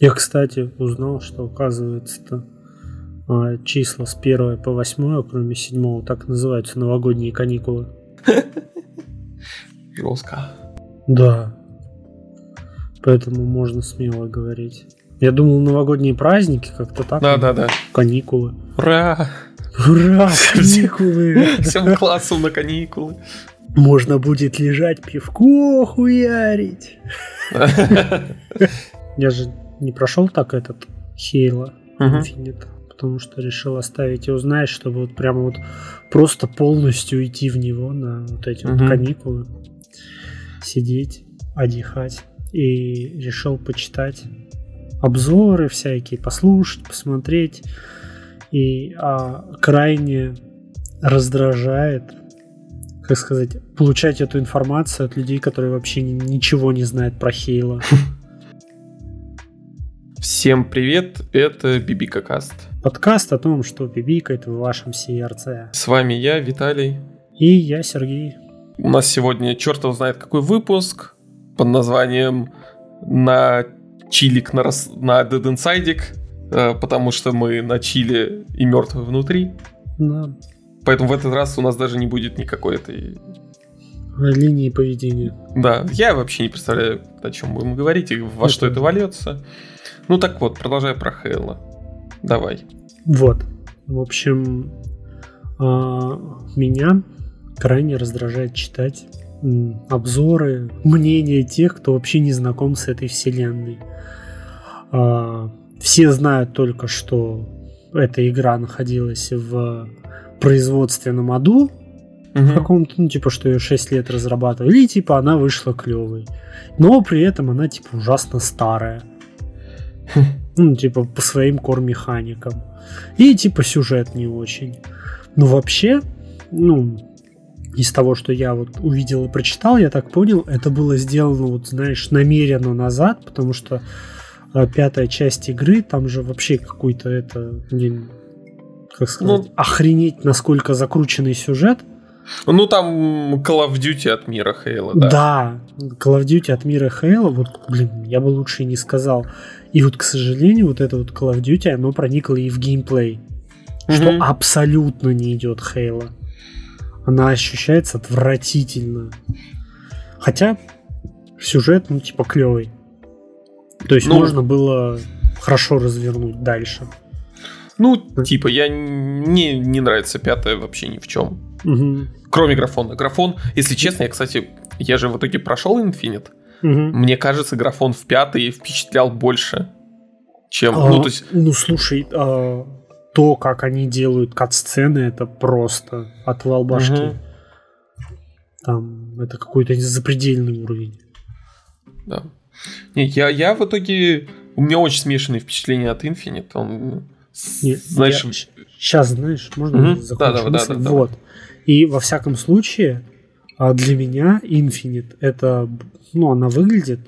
Я, кстати, узнал, что оказывается-то а, числа с 1 по 8, кроме 7, так называются новогодние каникулы. Жестко. Да. Поэтому можно смело говорить. Я думал, новогодние праздники как-то так. Да, да, да. Каникулы. Ура! Ура, каникулы! Всем классом на каникулы. Можно будет лежать пивко хуярить. Я же не прошел так этот Хейла Infinite, потому что решил оставить и узнать, чтобы вот прямо вот просто полностью уйти в него на вот эти вот каникулы, сидеть, отдыхать. И решил почитать обзоры всякие, послушать, посмотреть. И а, крайне раздражает, как сказать, получать эту информацию от людей, которые вообще ничего не знают про Хейла. Всем привет, это Бибика Каст. Подкаст о том, что бибикает в вашем сердце. С вами я, Виталий. И я, Сергей. У нас сегодня чертов знает какой выпуск под названием «На чилик на, рас... на Dead Inside», э, потому что мы на чили и мертвы внутри. Да. Поэтому в этот раз у нас даже не будет никакой этой линии поведения. Да, я вообще не представляю, о чем будем говорить и во это... что это вольется. Ну так вот, продолжая про Хейла. Давай. Вот. В общем, а, меня крайне раздражает читать обзоры, мнения тех, кто вообще не знаком с этой вселенной. А, все знают только, что эта игра находилась в производственном аду, угу. в каком-то, ну, типа, что ее 6 лет разрабатывали, и, типа, она вышла клевой. Но при этом она, типа, ужасно старая. Ну, типа, по своим кор-механикам. И, типа, сюжет не очень. Но вообще, ну, из того, что я вот увидел и прочитал, я так понял, это было сделано, вот, знаешь, намеренно назад, потому что э, пятая часть игры, там же вообще какой-то это, блин, как сказать, ну, охренеть, насколько закрученный сюжет. Ну, там Call of Duty от мира Хейла, да. Да, Call of Duty от мира Хейла, вот, блин, я бы лучше и не сказал. И вот, к сожалению, вот это вот Call of Duty, оно проникло и в геймплей. Mm-hmm. Что абсолютно не идет Хейла. Она ощущается отвратительно. Хотя сюжет, ну, типа, клевый. То есть ну, можно было хорошо развернуть дальше. Ну, типа, я не, не нравится пятая вообще ни в чем. Угу. Кроме графона. Графон, если честно, я, кстати, я же в итоге прошел Infinite. Угу. Мне кажется, графон в пятый впечатлял больше, чем... А, ну, то есть... ну, слушай, а, то, как они делают кат-сцены, это просто отвал башки. Угу. Там это какой-то запредельный уровень. Да. Не, я, я в итоге... У меня очень смешанные впечатления от Infinite. Он, Не, знаешь... Я, сейчас, знаешь, можно угу. закончить да, да? Да, да, вот. И во всяком случае, а для меня Infinite это, ну, она выглядит,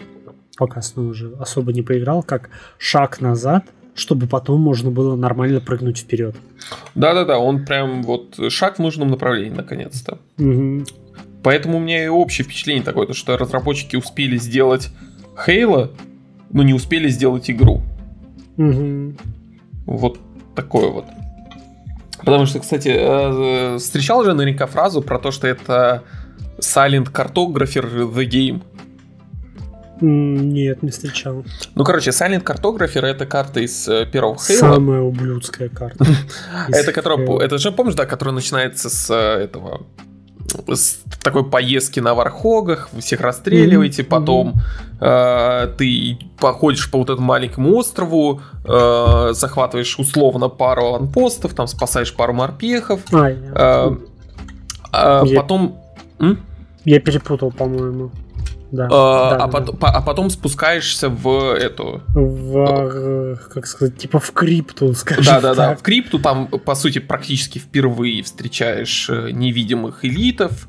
пока снова уже особо не поиграл, как шаг назад, чтобы потом можно было нормально прыгнуть вперед. Да-да-да, он прям вот шаг в нужном направлении, наконец-то. Угу. Поэтому у меня и общее впечатление такое, то, что разработчики успели сделать Хейла, но не успели сделать игру. Угу. Вот такое вот. Потому что, кстати, э, встречал же наверняка фразу про то, что это Silent Cartographer The Game. Нет, не встречал. Ну, короче, Silent Cartographer это карта из э, первого Хейла. Самая ублюдская карта. Это которая, это же помнишь, да, которая начинается с э, этого с такой поездки на вархогах, вы всех расстреливаете, mm-hmm. потом э, ты походишь по вот этому маленькому острову, э, захватываешь условно пару анпостов, там спасаешь пару морпехов, а, э, э, я... потом... М? Я перепутал, по-моему. Да, а, да, а, да, потом, да. а потом спускаешься в эту... В, э, как сказать, типа в крипту, скажем Да, да, да, в крипту там, по сути, практически впервые встречаешь э, невидимых элитов,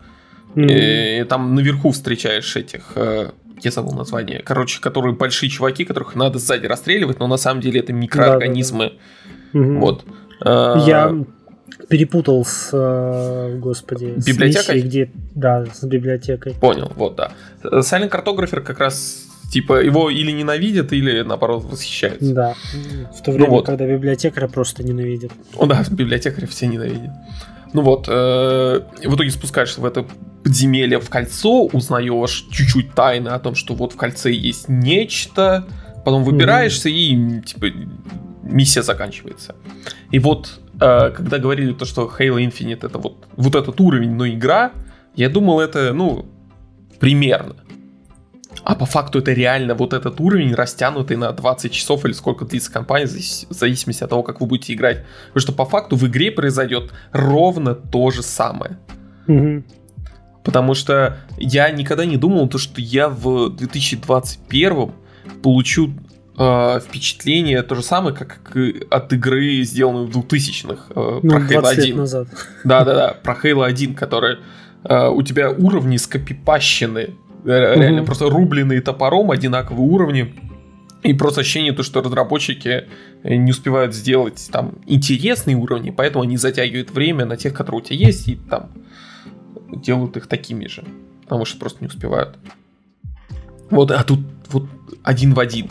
mm. и там наверху встречаешь этих... Э, я забыл название. Короче, которые большие чуваки, которых надо сзади расстреливать, но на самом деле это микроорганизмы. Да, да, да. Вот. Я перепутал с, э, господи, библиотекой, с миссией, где, да, с библиотекой. Понял, вот, да. Silent Cartographer как раз Типа его или ненавидят, или наоборот восхищаются. Да. В то время, ну вот. когда библиотекаря просто ненавидят. О, да, библиотекаря все ненавидят. Ну вот, э, в итоге спускаешься в это подземелье в кольцо, узнаешь чуть-чуть тайны о том, что вот в кольце есть нечто, потом выбираешься mm-hmm. и типа миссия заканчивается. И вот, когда говорили то, что Halo Infinite это вот, вот этот уровень, но игра, я думал это, ну, примерно. А по факту это реально вот этот уровень, растянутый на 20 часов или сколько длится кампания, в зависимости от того, как вы будете играть. Потому что по факту в игре произойдет ровно то же самое. Угу. Потому что я никогда не думал, то, что я в 2021 получу э, впечатление то же самое, как от игры, сделанной в 2000-х. Э, ну, про Halo 1. Лет назад. Да-да-да, про Halo 1, который э, у тебя уровни скопипащены Реально угу. просто рубленные топором, одинаковые уровни. И просто ощущение то, что разработчики э, не успевают сделать там интересные уровни, поэтому они затягивают время на тех, которые у тебя есть, и там делают их такими же. Потому что просто не успевают. Вот, а тут вот один в один.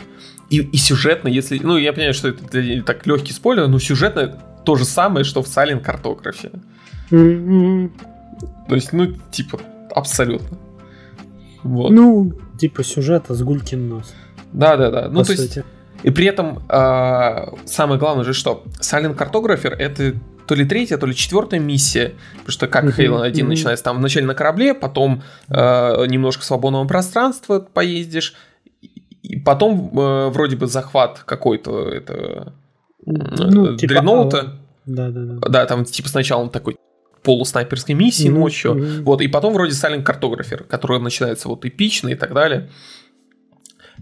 И, и сюжетно, если... Ну, я понимаю, что это так легкий спойлер, но сюжетно то же самое, что в Silent. Mm-hmm. То есть, ну, типа, абсолютно. Вот. Ну, типа сюжета с гулькин нос. Да, да, да. Ну, то сути. есть. И при этом э, самое главное же, что Silent Cartographer это то ли третья, то ли четвертая миссия, потому что как Halo 1 начинается там вначале на корабле, потом э, немножко свободного пространства поездишь, и потом э, вроде бы захват какой-то это ну, типа, дредноута. Да, да, да. Да, там типа сначала он такой полуснайперской миссии mm-hmm. ночью. Mm-hmm. Вот, и потом вроде Silent Cartographer, который начинается вот эпично и так далее.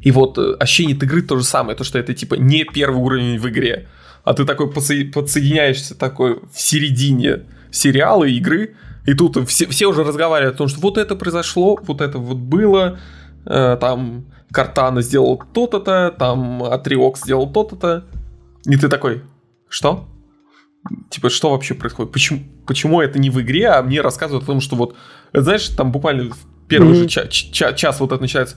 И вот э, ощущение от игры то же самое, то, что это типа не первый уровень в игре, а ты такой подсоединяешься такой в середине сериала, игры, и тут все, все уже разговаривают о том, что вот это произошло, вот это вот было, э, там Картана сделал то-то-то, там Атриок сделал то-то-то, и ты такой, что? Типа, что вообще происходит? Почему, почему это не в игре, а мне рассказывают о том, что вот, знаешь, там буквально в первый mm-hmm. же ча- ча- час вот это начинается.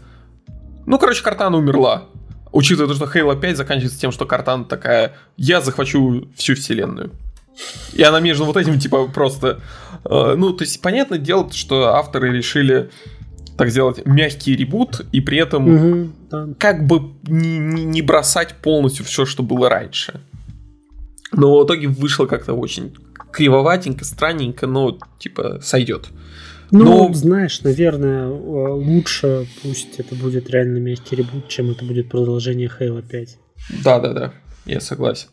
Ну, короче, Картана умерла. Учитывая то, что Halo 5 заканчивается тем, что Картана такая, я захвачу всю вселенную. И она между вот этим, типа, просто... Э, ну, то есть, понятное дело, что авторы решили так сделать мягкий ребут, и при этом угу, да. как бы не, не бросать полностью все, что было раньше. Но в итоге вышло как-то очень кривоватенько, странненько, но типа сойдет. Ну, но... знаешь, наверное, лучше пусть это будет реально мягкий ребут, чем это будет продолжение Halo 5. Да, да, да, я согласен.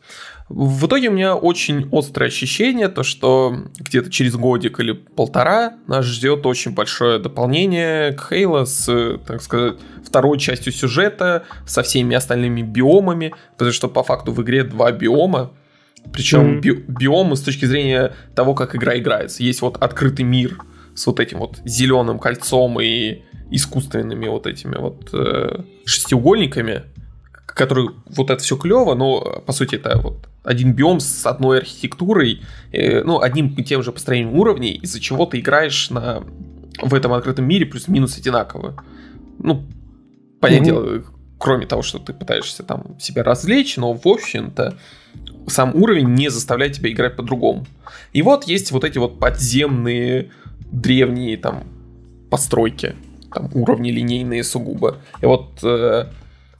В итоге у меня очень острое ощущение, то что где-то через годик или полтора нас ждет очень большое дополнение к Halo с, так сказать, второй частью сюжета, со всеми остальными биомами, потому что по факту в игре два биома, причем mm-hmm. би- биомы с точки зрения того, как игра играется. Есть вот открытый мир с вот этим вот зеленым кольцом и искусственными вот этими вот э, шестиугольниками, которые вот это все клево, но по сути это вот один биом с одной архитектурой, э, ну одним и тем же построением уровней, из-за чего ты играешь на в этом открытом мире плюс-минус одинаково. Ну, понятное mm-hmm. дело, кроме того, что ты пытаешься там себя развлечь, но в общем-то сам уровень не заставляет тебя играть по-другому. И вот есть вот эти вот подземные древние там постройки, там уровни линейные сугубо. И вот э,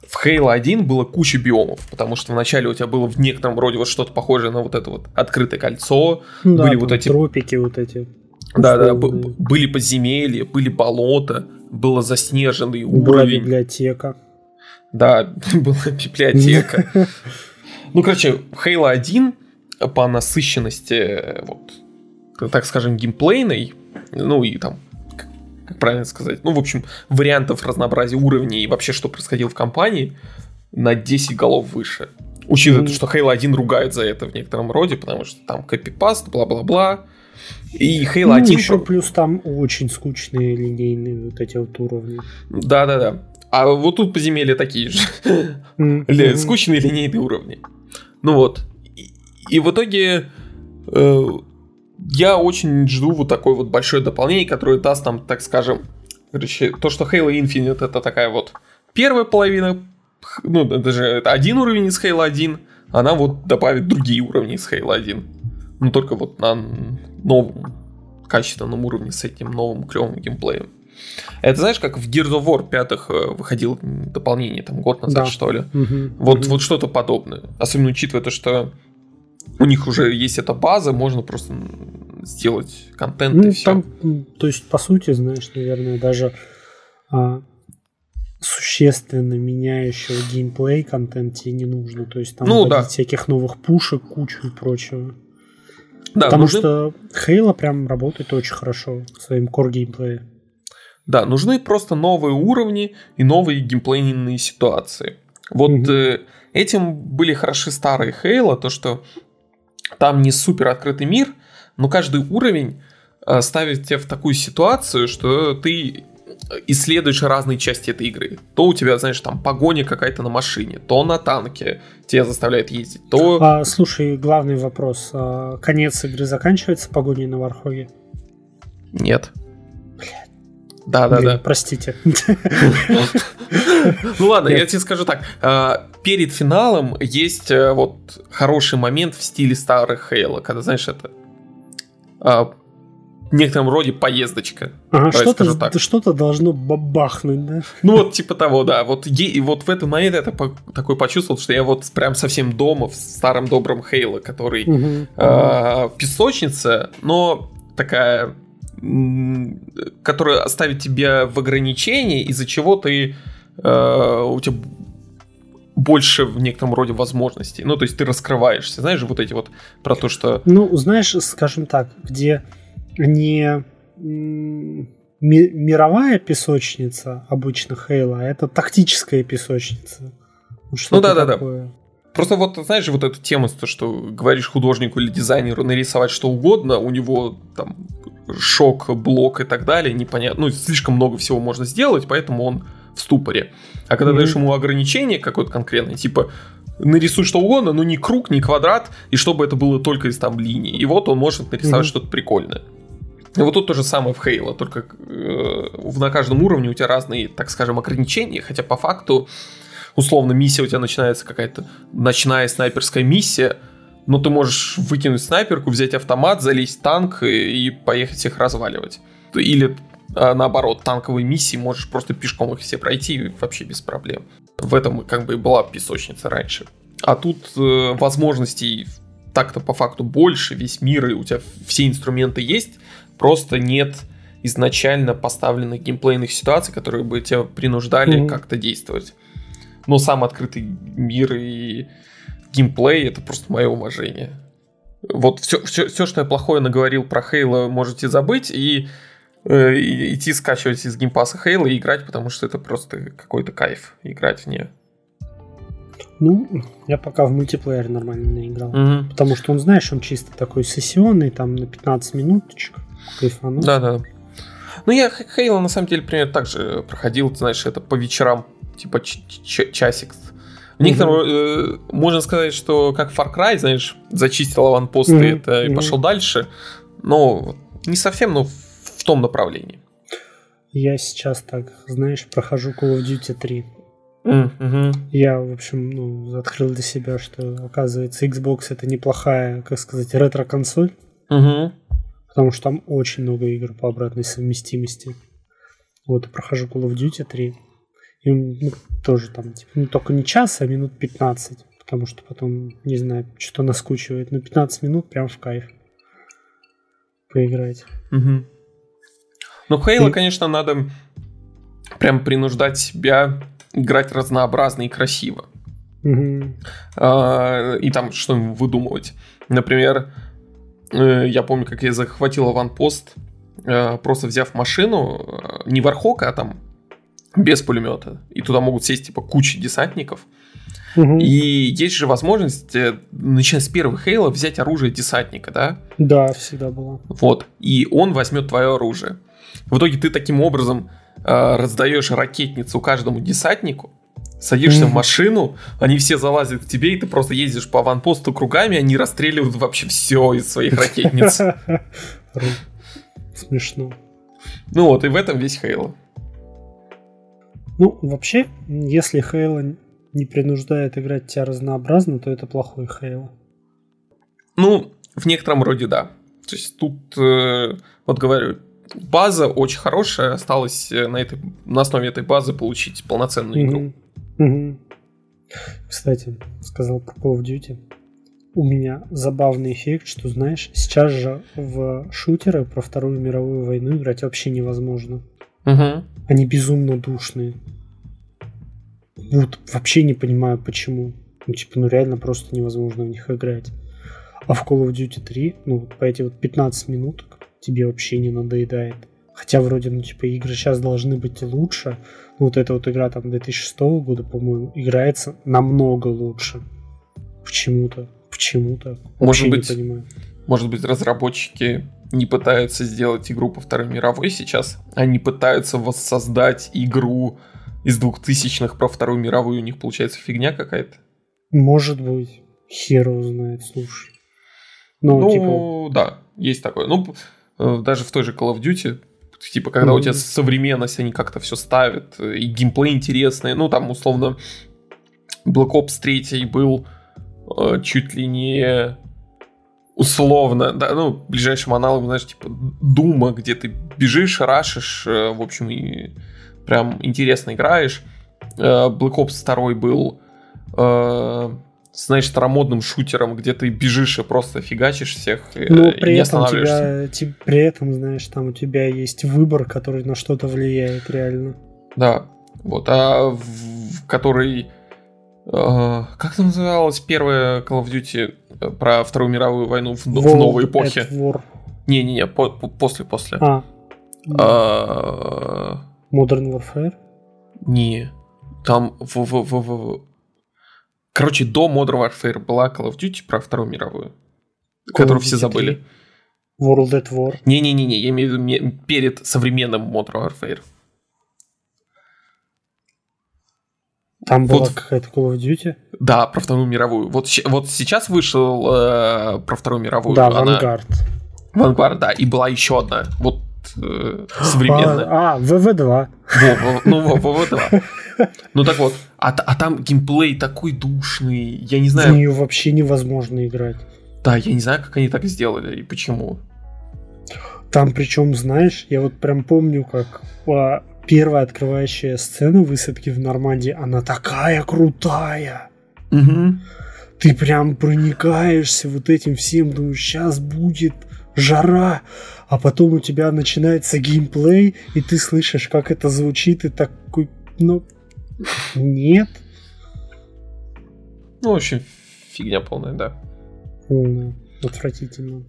в Halo 1 было куча биомов, потому что вначале у тебя было в некотором роде вот что-то похожее на вот это вот открытое кольцо, да, были вот эти тропики вот эти. Да, да, были подземелья, были болота, было заснеженный была уровень. библиотека. Да, была библиотека. Ну, короче, Halo 1 по насыщенности, вот, так скажем, геймплейной, ну и там, как правильно сказать, ну, в общем, вариантов разнообразия уровней и вообще, что происходило в компании, на 10 голов выше. Учитывая, mm. что Halo 1 ругают за это в некотором роде, потому что там копипаст, бла-бла-бла. И Halo ну, 1... еще плюс там очень скучные линейные вот эти вот уровни. Да-да-да. А вот тут подземелья такие же. Mm-hmm. Скучные линейные уровни. Ну вот. И, и в итоге э, я очень жду вот такое вот большое дополнение, которое даст нам, так скажем, короче, то, что Halo Infinite это такая вот первая половина, ну, даже это один уровень из Halo 1, она вот добавит другие уровни из Halo 1. Ну, только вот на новом качественном уровне с этим новым клевым геймплеем. Это знаешь, как в Gears of War 5 э, выходило дополнение, там, год назад, да. что ли? Угу, вот, угу. вот что-то подобное. Особенно учитывая то, что у них уже есть эта база, можно просто сделать контент ну, и все. Там, то есть, по сути, знаешь, наверное, даже а, существенно меняющего геймплей контент тебе не нужно. То есть там ну, да. всяких новых пушек, кучу и прочего. Да, Потому нужны... что Halo прям работает очень хорошо в своем core геймплее. Да, нужны просто новые уровни и новые геймплейные ситуации. Вот угу. э, этим были хороши старые Halo, то что там не супер открытый мир, но каждый уровень э, ставит тебя в такую ситуацию, что ты исследуешь разные части этой игры. То у тебя, знаешь, там погоня какая-то на машине, то на танке тебя заставляет ездить, то... А, слушай, главный вопрос. А, конец игры заканчивается погоней на Вархоге? Нет. Да, да, да. Простите. Ну ладно, я тебе скажу так. А, перед финалом есть э, вот хороший момент в стиле старых Хейла, когда, знаешь, это а, в некотором роде поездочка. Ага, что-то, что-то должно бабахнуть, да? Ну вот типа того, да. Вот, и вот в этот момент я такой почувствовал, что я вот прям совсем дома в старом добром Хейла, который угу. э, песочница, но такая которая оставит тебя в ограничении, из-за чего ты э, у тебя больше в некотором роде возможностей. Ну, то есть ты раскрываешься. Знаешь, вот эти вот про то, что... Ну, знаешь, скажем так, где не мировая песочница обычно Хейла, а это тактическая песочница. Что ну да, да, да. Просто вот, знаешь, вот эта тема, то, что говоришь художнику или дизайнеру нарисовать что угодно, у него там шок, блок и так далее, непонятно. Ну, слишком много всего можно сделать, поэтому он в ступоре. А когда mm-hmm. даешь ему ограничение какое-то конкретное, типа нарисуй что угодно, но не круг, не квадрат, и чтобы это было только из там линий. И вот он может нарисовать mm-hmm. что-то прикольное. И вот тут то же самое в Хейла, только э, на каждом уровне у тебя разные, так скажем, ограничения, хотя по факту, условно, миссия у тебя начинается какая-то ночная снайперская миссия, но ты можешь выкинуть снайперку, взять автомат, залезть в танк и, и поехать их разваливать. Или а, наоборот, танковые миссии можешь просто пешком их все пройти вообще без проблем. В этом как бы и была песочница раньше. А тут э, возможностей так-то по факту больше, весь мир, и у тебя все инструменты есть, просто нет изначально поставленных геймплейных ситуаций, которые бы тебя принуждали mm-hmm. как-то действовать. Но сам открытый мир и геймплей это просто мое уважение. Вот все, все, все, что я плохое наговорил про Halo, можете забыть и, э, идти скачивать из Game Pass а Halo и играть, потому что это просто какой-то кайф играть в нее. Ну, я пока в мультиплеер нормально не играл. Угу. Потому что он, знаешь, он чисто такой сессионный, там на 15 минуточек. Кайфанул. Да, да. Ну, я Хейла, на самом деле, примерно так же проходил, знаешь, это по вечерам, типа часик. В некотором, угу. э, можно сказать, что как Far Cry, знаешь, зачистил аванпосты угу. это и угу. пошел дальше. Но не совсем, но в том направлении. Я сейчас так, знаешь, прохожу Call of Duty 3. Mm-hmm. Я, в общем, ну, открыл для себя, что, оказывается, Xbox это неплохая, как сказать, ретро-консоль. Mm-hmm. Потому что там очень много игр по обратной совместимости. Вот, и прохожу Call of Duty 3. И ну, тоже там, типа, ну, только не час, а минут 15. Потому что потом, не знаю, что наскучивает. Но 15 минут прям в кайф поиграть. Угу. Ну, Хейла, и... конечно, надо прям принуждать себя играть разнообразно и красиво. Угу. А, и там что выдумывать. Например, э, я помню, как я захватил аванпост, э, просто взяв машину, э, не Вархока, а там без пулемета. И туда могут сесть типа куча десантников. Угу. И есть же возможность, начиная с первых Хейла, взять оружие десантника, да? Да, всегда было. Вот. И он возьмет твое оружие. В итоге ты таким образом э, раздаешь ракетницу каждому десантнику, садишься mm-hmm. в машину, они все залазят к тебе, и ты просто ездишь по аванпосту кругами, они расстреливают вообще все из своих ракетниц. Смешно. Ну вот, и в этом весь Хейло. Ну, вообще, если Хейла не принуждает играть тебя разнообразно, то это плохой Хейла. Ну, в некотором роде да. То есть тут, э, вот говорю, база очень хорошая, осталось э, на, этой, на основе этой базы получить полноценную игру. Угу. Кстати, сказал про Call of Duty. У меня забавный эффект, что, знаешь, сейчас же в шутеры про Вторую мировую войну играть вообще невозможно. Угу. Они безумно душные. Вот вообще не понимаю, почему. Ну, типа, ну реально просто невозможно в них играть. А в Call of Duty 3, ну, по эти вот 15 минут тебе вообще не надоедает. Хотя вроде, ну, типа, игры сейчас должны быть лучше. Ну, вот эта вот игра там 2006 года, по-моему, играется намного лучше. Почему-то. Почему-то. Может быть, не понимаю. может быть, разработчики не пытаются сделать игру по Второй мировой сейчас, они пытаются воссоздать игру из двухтысячных про Вторую мировую, у них получается фигня какая-то. Может быть. Хер знает, слушай. Ну, ну типа... да, есть такое. Ну, э, даже в той же Call of Duty, типа, когда mm-hmm. у тебя современность, они как-то все ставят, и геймплей интересный. Ну, там, условно, Black Ops 3 был э, чуть ли не условно, да, ну, ближайшим аналогом, знаешь, типа Дума, где ты бежишь, рашишь, э, в общем, и прям интересно играешь. Э, Black Ops 2 был э, знаешь, старомодным шутером, где ты бежишь и просто фигачишь всех Но при не этом тебя, ти, при этом, знаешь, там у тебя есть выбор, который на что-то влияет реально. Да, вот, а в, в который... Как это называлось первая Call of Duty э, про Вторую мировую войну в, в новой эпохе? Не-не-не, по, по, после, после. А. а. Modern Warfare? Не. Там в, в, в, в, Короче, до Modern Warfare была Call of Duty про Вторую мировую, Call которую все забыли. World at War. Не-не-не, я имею в виду перед современным Modern Warfare. Там вот, была какая-то Call of Duty? Да, про Вторую мировую. Вот, вот сейчас вышел э, про Вторую мировую. Да, Vanguard. Vanguard, да, и была еще одна. Вот э, современная. А, а ВВ-2. Во, ну, ВВ-2. Ну так вот, а, а там геймплей такой душный, я не знаю... В нее вообще невозможно играть. Да, я не знаю, как они так сделали и почему. Там причем, знаешь, я вот прям помню, как а, первая открывающая сцена высадки в Нормандии, она такая крутая. Угу. Ты прям проникаешься вот этим всем, думаешь, сейчас будет жара, а потом у тебя начинается геймплей, и ты слышишь, как это звучит, и такой, ну, нет. Ну, в общем, фигня полная, да. Полная. Отвратительно.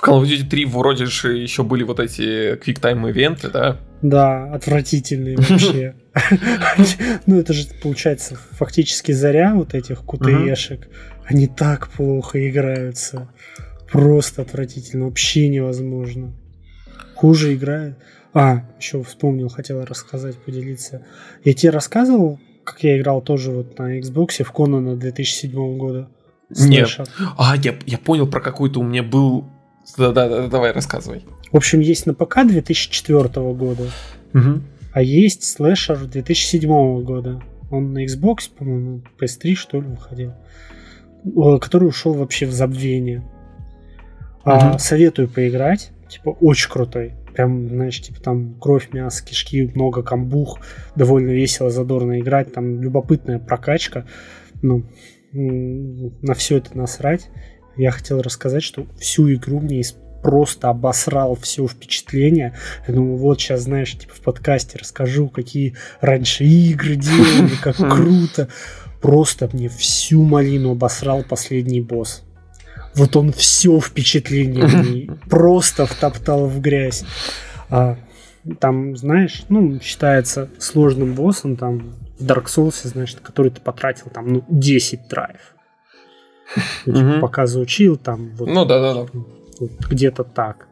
В Call of Duty 3 вроде же еще были вот эти QuickTime ивенты, да? Да, отвратительные вообще. Ну, это же, получается, фактически заря вот этих кутеешек. Они так плохо играются. Просто отвратительно. Вообще невозможно. Хуже играют. А, еще вспомнил, хотел рассказать, поделиться. Я тебе рассказывал, как я играл тоже вот на Xbox в Конана 2007 года? Нет. А, я, я понял, про какой-то у меня был... Да-да-да, давай, рассказывай. В общем, есть на ПК 2004 года, угу. а есть слэшер 2007 года. Он на Xbox, по-моему, PS3, что ли, выходил. Который ушел вообще в забвение. Угу. А, советую поиграть. Типа, очень крутой. Прям, знаешь, типа там кровь, мясо, кишки, много камбух, довольно весело, задорно играть, там любопытная прокачка. Ну, на все это насрать. Я хотел рассказать, что всю игру мне просто обосрал все впечатление. Я думаю, вот сейчас, знаешь, типа в подкасте расскажу, какие раньше игры делали, как круто. Просто мне всю малину обосрал последний босс. Вот он все впечатление просто втоптал в грязь. А, там, знаешь, ну, считается сложным боссом, там, в Dark Souls, знаешь, который ты потратил там, ну, 10 драйв. Ну, типа, пока заучил, там, вот, ну, да, да, да. Вот, где-то так.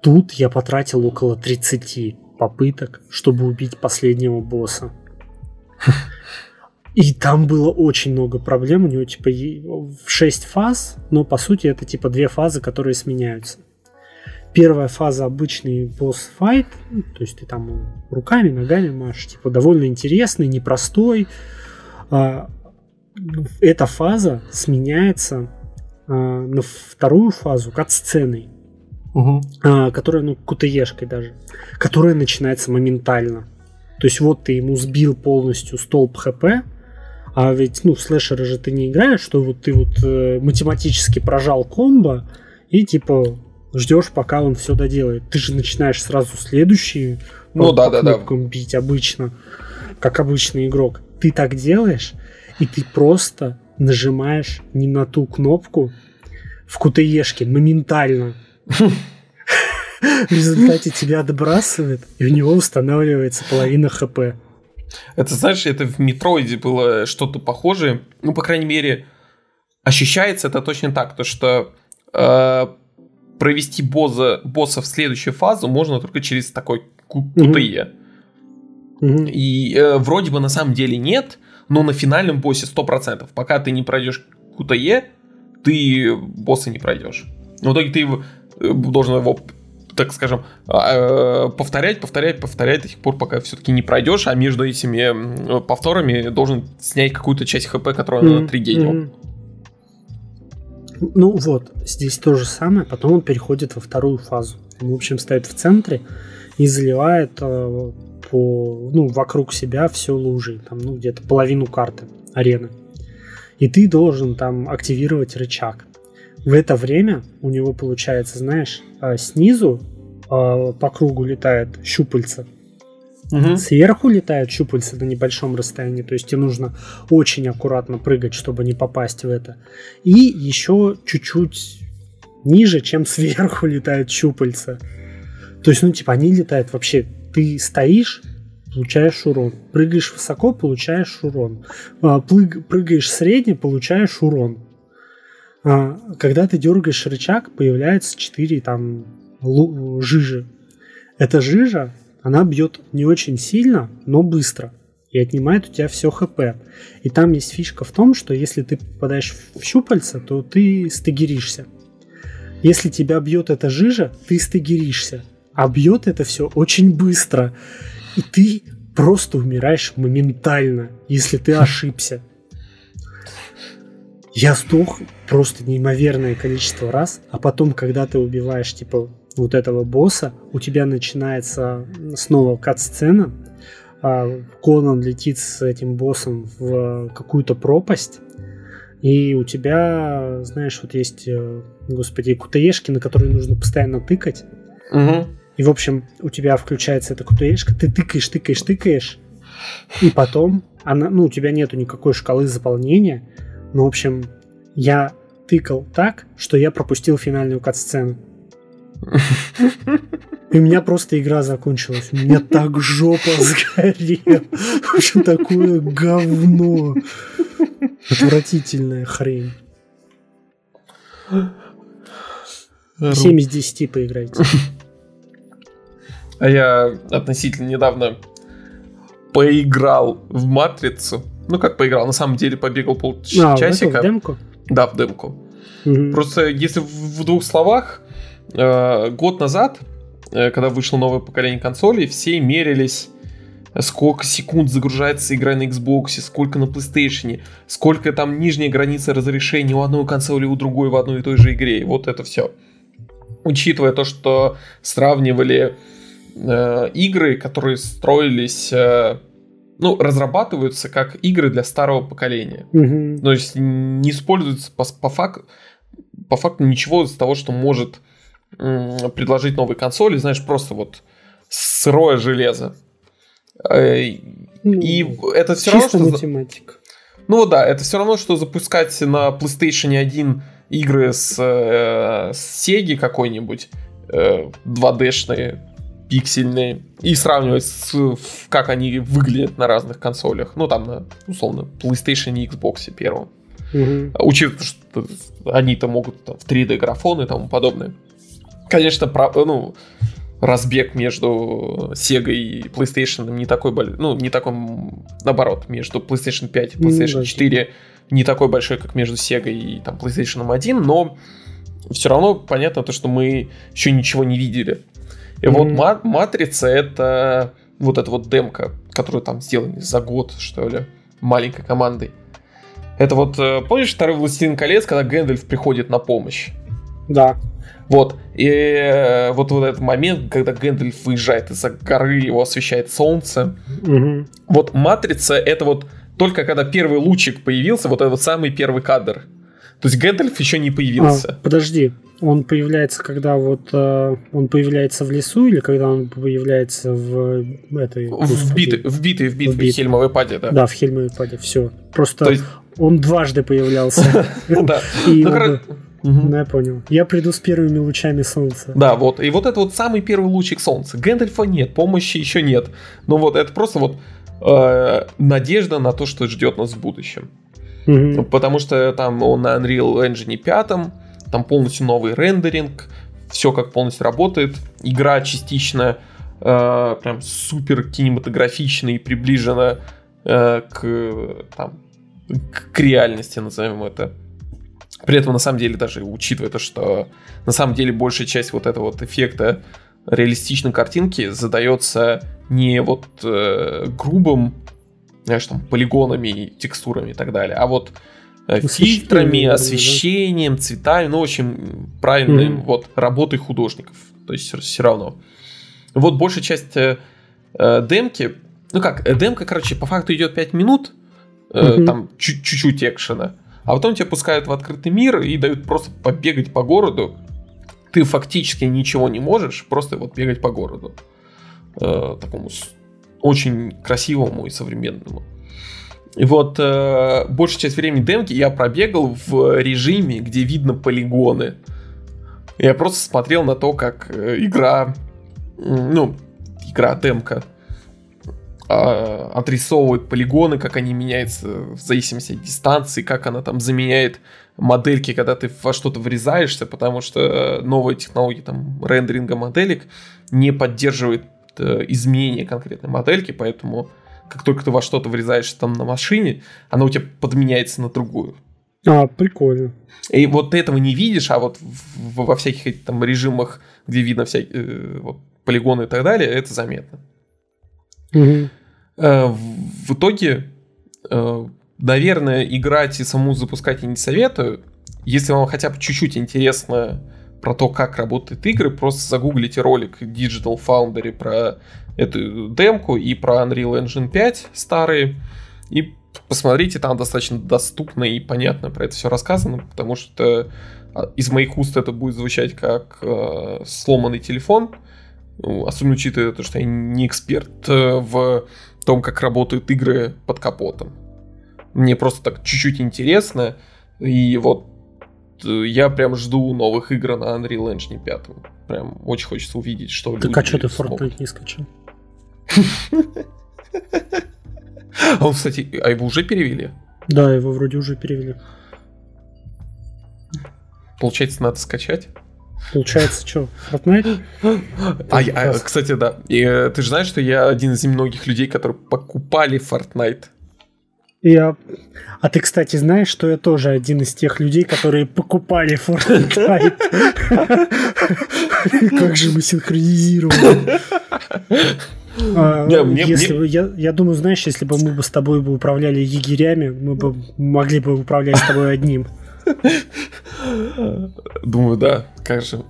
Тут я потратил около 30 попыток, чтобы убить последнего босса. И там было очень много проблем. У него типа в 6 фаз, но по сути это типа две фазы, которые сменяются. первая фаза обычный босс-файт, ну, то есть ты там руками, ногами машешь, типа довольно интересный, непростой. Эта фаза сменяется а, на вторую фазу кат-сценой, угу. а, которая, ну, кутаешкой даже, которая начинается моментально. То есть вот ты ему сбил полностью столб ХП, а ведь, ну, в слэшеры же ты не играешь, что вот ты вот э, математически прожал комбо и типа ждешь, пока он все доделает. Ты же начинаешь сразу следующий ну, по, да, по да, да. бить обычно, как обычный игрок. Ты так делаешь, и ты просто нажимаешь не на ту кнопку в кутаешке моментально. В результате тебя отбрасывает, и у него устанавливается половина хп. Это, знаешь, это в Метроиде было что-то похожее. Ну, по крайней мере, ощущается это точно так, то что э, провести босса, босса в следующую фазу можно только через такой QTE. Mm-hmm. И э, вроде бы на самом деле нет, но на финальном боссе 100%. Пока ты не пройдешь QTE, ты босса не пройдешь. В итоге ты э, должен его так скажем, а, э, повторять, повторять, повторять до тех пор, пока все-таки не пройдешь, а между этими повторами должен снять какую-то часть хп, которую mm-hmm. он отрегенил. Mm-hmm. Ну вот, здесь то же самое, потом он переходит во вторую фазу. Он, в общем, стоит в центре и заливает э, по, ну, вокруг себя все лужей, там, ну, где-то половину карты арены. И ты должен там активировать рычаг. В это время у него получается, знаешь, а, снизу а, по кругу летает щупальца, Угу. Сверху летают щупальца на небольшом расстоянии, то есть тебе нужно очень аккуратно прыгать, чтобы не попасть в это. И еще чуть-чуть ниже, чем сверху летают щупальца. То есть, ну, типа, они летают вообще. Ты стоишь, получаешь урон. Прыгаешь высоко, получаешь урон. А, прыгаешь средне, получаешь урон. А, когда ты дергаешь рычаг, появляется 4 там жижи. Эта жижа, она бьет не очень сильно, но быстро. И отнимает у тебя все хп. И там есть фишка в том, что если ты попадаешь в щупальца, то ты стагеришься. Если тебя бьет эта жижа, ты стагеришься. А бьет это все очень быстро. И ты просто умираешь моментально, если ты ошибся. Я сдох просто неимоверное количество раз, а потом, когда ты убиваешь, типа, вот этого босса, у тебя начинается снова кат-сцена, а Конан летит с этим боссом в какую-то пропасть, и у тебя, знаешь, вот есть, э, господи, кутаешки, на которые нужно постоянно тыкать. Угу. И, в общем, у тебя включается эта кутаешка, ты тыкаешь, тыкаешь, тыкаешь, и потом она, ну, у тебя нету никакой шкалы заполнения, ну, в общем, я тыкал так, что я пропустил финальную кат-сцену. И у меня просто игра закончилась. У меня так жопа сгорела. В общем, такое говно. Отвратительная хрень. 7 из 10 поиграйте. А я относительно недавно поиграл в Матрицу. Ну, как поиграл, на самом деле побегал полчасика. А, в демку? Да, в демку. Угу. Просто если в двух словах, э, год назад, э, когда вышло новое поколение консолей, все мерились сколько секунд загружается игра на Xbox, сколько на PlayStation, сколько там нижняя граница разрешения у одной консоли, у другой в одной и той же игре. И вот это все. Учитывая то, что сравнивали э, игры, которые строились э, ну, разрабатываются как игры для старого поколения. Угу. То есть не используются по, по, фак, по факту ничего из того, что может м, предложить новые консоли, знаешь, просто вот сырое железо. Э, ну, и это все равно, что... математика. Ну да, это все равно, что запускать на PlayStation 1 игры с, э, с Sega какой-нибудь э, 2D-шные, пиксельные, и сравнивать с как они выглядят на разных консолях. Ну, там, на, условно, PlayStation и Xbox первом. Угу. Учитывая, что они-то могут там, в 3D графон и тому подобное. Конечно, про, ну, разбег между Sega и PlayStation не такой большой, ну, не такой, наоборот, между PlayStation 5 и PlayStation ну, 4 не такой большой, как между Sega и там, PlayStation 1, но все равно понятно то, что мы еще ничего не видели. И mm-hmm. вот Матрица это вот эта вот демка, которую там сделали за год, что ли, маленькой командой. Это вот, э, помнишь второй «Властелин колец», когда Гэндальф приходит на помощь? Да. Вот. И э, вот, вот этот момент, когда Гэндальф выезжает из-за горы, его освещает солнце. Угу. Вот «Матрица» — это вот только когда первый лучик появился, вот этот самый первый кадр. То есть Гэндальф еще не появился. А, подожди, он появляется, когда вот э, он появляется в лесу или когда он появляется в этой... В битве, в битве, в битве, в, битве. в Хельмовой паде, да. Да, в Хельмовой паде, все. Просто есть... он дважды появлялся. Да. Ну, я понял. Я приду с первыми лучами солнца. Да, вот. И вот это вот самый первый лучик солнца. Гэндальфа нет, помощи еще нет. Но вот это просто вот э, надежда на то, что ждет нас в будущем. Угу. Потому что там он на Unreal Engine 5, там полностью новый рендеринг, все как полностью работает. Игра частично э, прям супер кинематографична и приближена э, к, там, к реальности, назовем это. При этом, на самом деле, даже учитывая то, что на самом деле большая часть вот этого вот эффекта реалистичной картинки задается не вот э, грубым, знаешь, там, полигонами, текстурами и так далее, а вот э, фильтрами, освещением, цветами, ну, в общем, правильной mm-hmm. вот работой художников. То есть все равно. Вот большая часть э, э, демки, ну как, э, демка, короче, по факту идет 5 минут, э, mm-hmm. там чуть-чуть экшена. А потом тебя пускают в открытый мир и дают просто побегать по городу. Ты фактически ничего не можешь, просто вот бегать по городу. Э, такому очень красивому и современному. И вот э, большую часть времени демки я пробегал в режиме, где видно полигоны. Я просто смотрел на то, как э, игра, ну, игра демка а, отрисовывает полигоны, как они меняются в зависимости от дистанции, как она там заменяет модельки, когда ты во что-то врезаешься, потому что новая технология там рендеринга моделек не поддерживает э, изменения конкретной модельки, поэтому как только ты во что-то врезаешься там на машине, она у тебя подменяется на другую. А, прикольно. И вот ты этого не видишь, а вот в, во всяких там режимах, где видно всякие э, вот, полигоны и так далее, это заметно. Угу. В итоге, наверное, играть и саму запускать я не советую. Если вам хотя бы чуть-чуть интересно про то, как работают игры, просто загуглите ролик Digital Foundry про эту демку и про Unreal Engine 5 старые. И посмотрите, там достаточно доступно и понятно про это все рассказано, потому что а, из моих уст это будет звучать как э, сломанный телефон, ну, особенно учитывая то, что я не эксперт э, в том, как работают игры под капотом. Мне просто так чуть-чуть интересно, и вот я прям жду новых игр на Unreal Engine 5. Прям очень хочется увидеть, что Так а что ты Fortnite не скачал? А он, кстати, а его уже перевели? Да, его вроде уже перевели. Получается, надо скачать? Получается, что, Fortnite? А, а, кстати, да. И, э, ты же знаешь, что я один из немногих людей, которые покупали Fortnite. Я... А ты, кстати, знаешь, что я тоже один из тех людей, которые покупали Fortnite. Как же мы синхронизированы. А, я думаю, знаешь, если бы мы бы с тобой бы управляли егерями, мы бы могли бы управлять с тобой одним. Думаю, да, как же.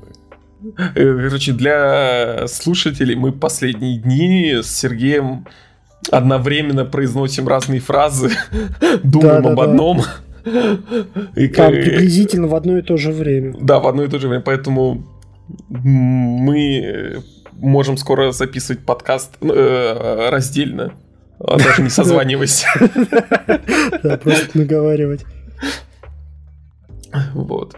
Э, короче, для слушателей мы последние дни с Сергеем одновременно произносим разные фразы, думаем да, об одном. И Там приблизительно в одно и то же время. Да, в одно и то же время. Поэтому мы можем скоро записывать подкаст э, раздельно, а даже не созваниваясь. Да, просто наговаривать. Вот.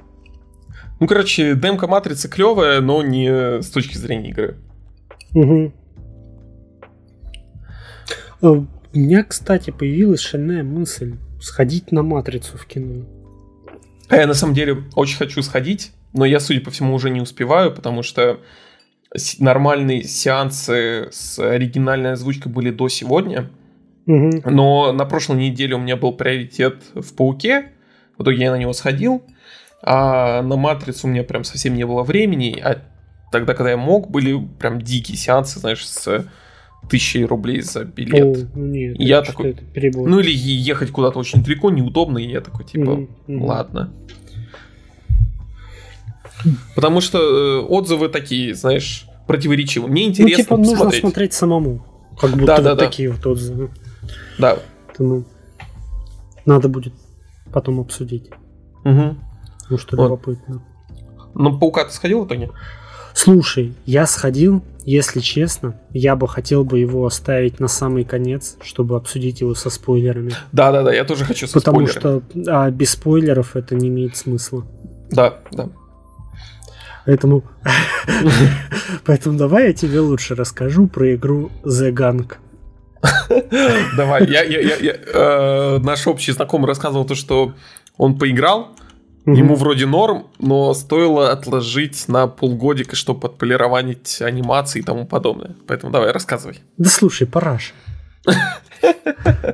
Ну, короче, демка матрицы клевая, но не с точки зрения игры. Угу. У меня, кстати, появилась шальная мысль сходить на матрицу в кино. А я на самом деле очень хочу сходить, но я, судя по всему, уже не успеваю, потому что нормальные сеансы с оригинальной озвучкой были до сегодня. Угу. Но на прошлой неделе у меня был приоритет в Пауке, в итоге я на него сходил. А на Матрицу у меня прям совсем не было времени, а тогда, когда я мог, были прям дикие сеансы, знаешь, с тысячей рублей за билет. О, ну нет, я такой, ну или ехать куда-то очень далеко, неудобно, и я такой, типа, mm-hmm. ладно. Потому что э, отзывы такие, знаешь, противоречивые. Мне интересно ну, типа, посмотреть. нужно смотреть самому. Как будто да, вот да, такие да. вот отзывы. Да. Поэтому надо будет потом обсудить. Угу. Ну что вот. любопытно. Ну, паука ты сходил в итоге? Слушай, я сходил, если честно, я бы хотел бы его оставить на самый конец, чтобы обсудить его со спойлерами. Да, да, да, я тоже хочу со Потому спойлерами. что а, без спойлеров это не имеет смысла. Да, да. Поэтому, поэтому давай я тебе лучше расскажу про игру The Gang. Давай, я, я, я, я э, наш общий знакомый рассказывал то, что он поиграл, mm ему вроде норм, но стоило отложить на полгодика, чтобы отполировать анимации и тому подобное. Поэтому давай, рассказывай. Да слушай, параша.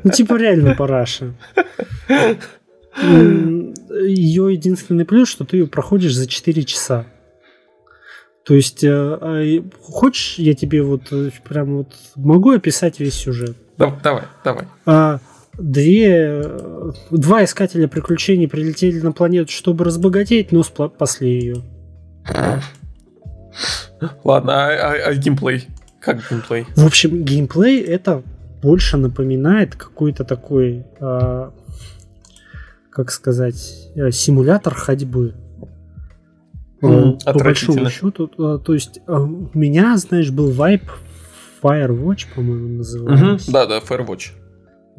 Ну, типа реально параша. Ее единственный плюс, что ты ее проходишь за 4 часа. То есть, э, а, хочешь, я тебе вот э, прям вот могу описать весь сюжет? Давай, давай. А, две, два искателя приключений прилетели на планету, чтобы разбогатеть, но спасли ее. Ладно, а, а, а геймплей? Как геймплей? В общем, геймплей это больше напоминает какой-то такой, а, как сказать, э, симулятор ходьбы. Mm, по большому счету, то есть у меня, знаешь, был вайп Firewatch, по-моему, называется. Угу, да, да, Firewatch.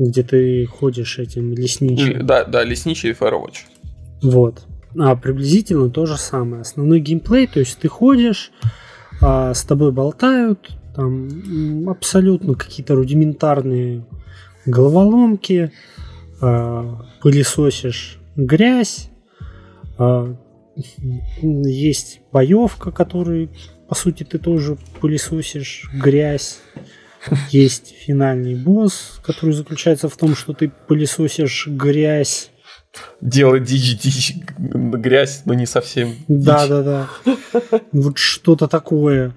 Где ты ходишь этим лесничим. Да, да, лесничий и Firewatch. Вот. А приблизительно то же самое. Основной геймплей, то есть ты ходишь, а, с тобой болтают, там абсолютно какие-то рудиментарные головоломки, а, пылесосишь грязь, а, есть боевка, которую, по сути, ты тоже пылесосишь грязь. Есть финальный босс, который заключается в том, что ты пылесосишь грязь. Делать дичь, дичь, грязь, но не совсем. Да, да, да. Вот что-то такое.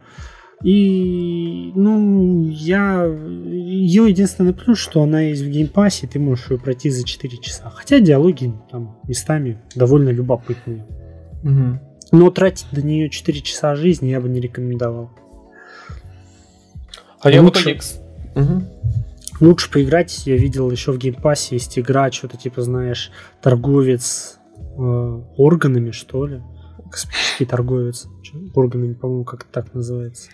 И, ну, я... Ее единственный плюс, что она есть в Game Pass е, ты можешь ее пройти за 4 часа. Хотя диалоги там местами довольно любопытные. Угу. Но тратить на нее 4 часа жизни я бы не рекомендовал. А лучше, я в итоге... Угу. Лучше поиграть, я видел еще в Game Pass е есть игра, что-то типа, знаешь, торговец э, органами, что ли. Космический торговец. Органами, по-моему, как так называется.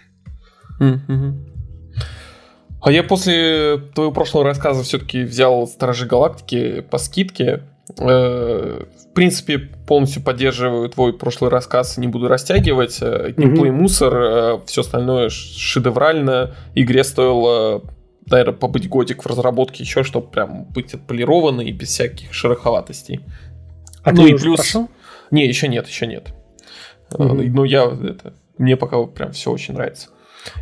Mm-hmm. А я после твоего прошлого рассказа все-таки взял Стражи Галактики по скидке. Э, в принципе, полностью поддерживаю твой прошлый рассказ, не буду растягивать. Э, геймплей mm-hmm. мусор, э, все остальное шедеврально. Игре стоило, наверное, побыть годик в разработке еще, чтобы прям быть отполированной и без всяких шероховатостей. А ну ты и плюс... Прошел? Не, еще нет, еще нет. Mm-hmm. Но я это, мне пока прям все очень нравится.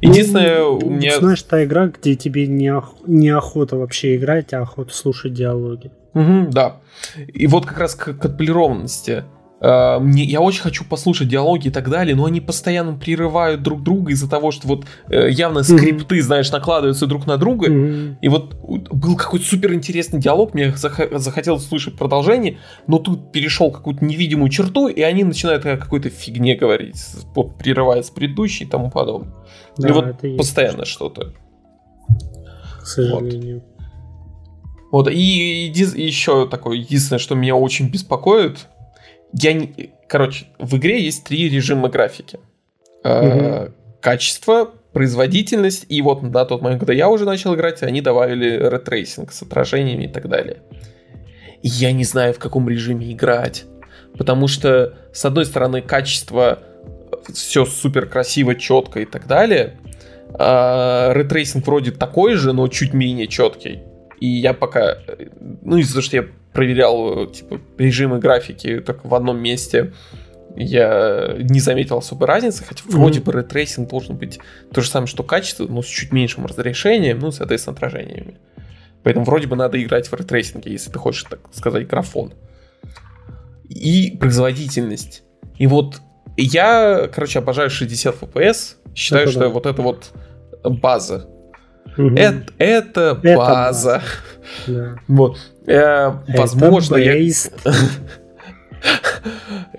Единственное, ну, у меня... Знаешь, та игра, где тебе не, ох... не охота вообще играть, а охота слушать диалоги. Угу, да. И вот как раз к, к отполированности. Uh, мне, я очень хочу послушать диалоги и так далее, но они постоянно прерывают друг друга из-за того, что вот uh, явно скрипты, mm-hmm. знаешь, накладываются друг на друга. Mm-hmm. И вот был какой-то супер интересный диалог, мне зах- захотелось слушать продолжение, но тут перешел какую-то невидимую черту, и они начинают о какой-то фигне говорить, вот, прерывая с предыдущей и тому подобное. Да, и вот постоянно что-то. К сожалению. Вот. Вот, и, и, и еще такое, единственное, что меня очень беспокоит, я не... Короче, в игре есть три режима графики. Угу. качество, производительность, и вот на тот момент, когда я уже начал играть, они добавили ray tracing с отражениями и так далее. И я не знаю, в каком режиме играть. Потому что, с одной стороны, качество все супер красиво, четко и так далее. А ray tracing вроде такой же, но чуть менее четкий. И я пока, ну из-за того, что я проверял типа режимы графики только в одном месте, я не заметил особой разницы, хотя mm-hmm. вроде бы ray tracing должен быть то же самое, что качество, но с чуть меньшим разрешением, ну, соответственно, отражениями. Поэтому вроде бы надо играть в ray tracing е, если ты хочешь, так сказать, графон. и производительность. И вот я, короче, обожаю 60 FPS. Считаю, это что да. вот это вот база. Угу. Это, это, это база. Да. Вот. Э, возможно, я...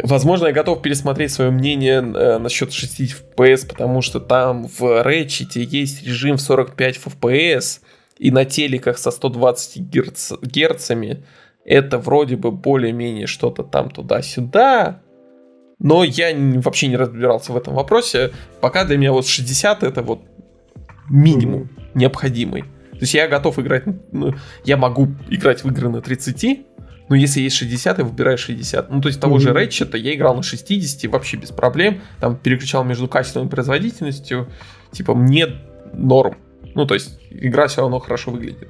Возможно, я готов пересмотреть свое мнение насчет 60 FPS, потому что там в Ratchet есть режим в 45 FPS, и на телеках со 120 герц, герцами это вроде бы более-менее что-то там туда-сюда, но я вообще не разбирался в этом вопросе. Пока для меня вот 60 это вот минимум mm-hmm. необходимый. То есть я готов играть, ну, я могу играть в игры на 30, но если есть 60, я выбираю 60. Ну, то есть того mm-hmm. же Ratchet я играл на 60 вообще без проблем. Там переключал между качеством и производительностью. Типа, мне норм. Ну, то есть игра все равно хорошо выглядит.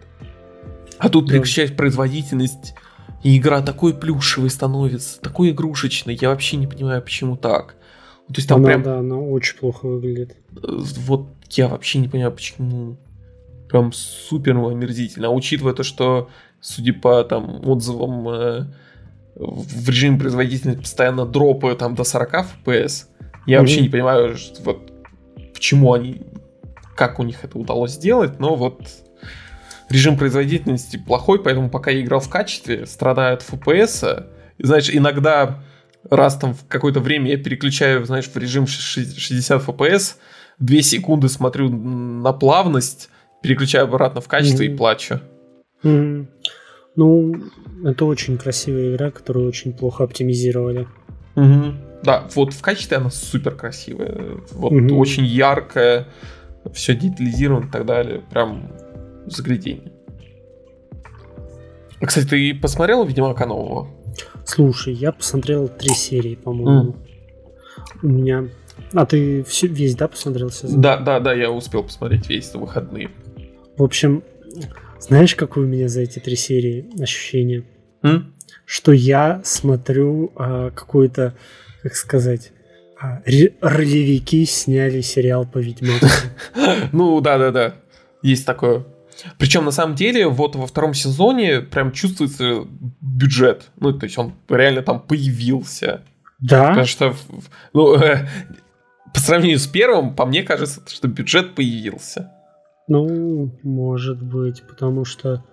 А тут переключать производительность, и игра такой плюшевой становится, такой игрушечной. Я вообще не понимаю, почему так. То есть там она, прям... Да, она очень плохо выглядит. Вот я вообще не понимаю, почему. Прям супер омерзительно. А учитывая то, что судя по там отзывам, э, в режиме производительности постоянно дропы там до 40 FPS. Я mm-hmm. вообще не понимаю, вот почему они, как у них это удалось сделать, но вот режим производительности плохой, поэтому пока я играл в качестве, страдают FPS. И, знаешь, иногда раз там в какое-то время я переключаю, знаешь, в режим 60 FPS, 2 секунды смотрю на плавность, переключаю обратно в качество mm-hmm. и плачу. Mm-hmm. Ну, это очень красивая игра, которую очень плохо оптимизировали. Угу. Да, вот в качестве она супер красивая. Вот угу. очень яркая, все детализировано и так далее. Прям заглядение. А, кстати, ты посмотрел Ведьмака нового? Слушай, я посмотрел три серии, по-моему. Mm. У меня... А ты все, весь, да, посмотрел сезон? Да, да, да, я успел посмотреть весь на выходные. В общем, знаешь, какое у меня за эти три серии ощущение? М? Что я смотрю а, какой-то, как сказать, а, ролевики сняли сериал по Ведьмаку. Ну, да-да-да, есть такое. Причем, на самом деле, вот во втором сезоне прям чувствуется бюджет. Ну, то есть он реально там появился. Да? Потому что, ну, по сравнению с первым, по мне кажется, что бюджет появился. Ну, может быть, потому что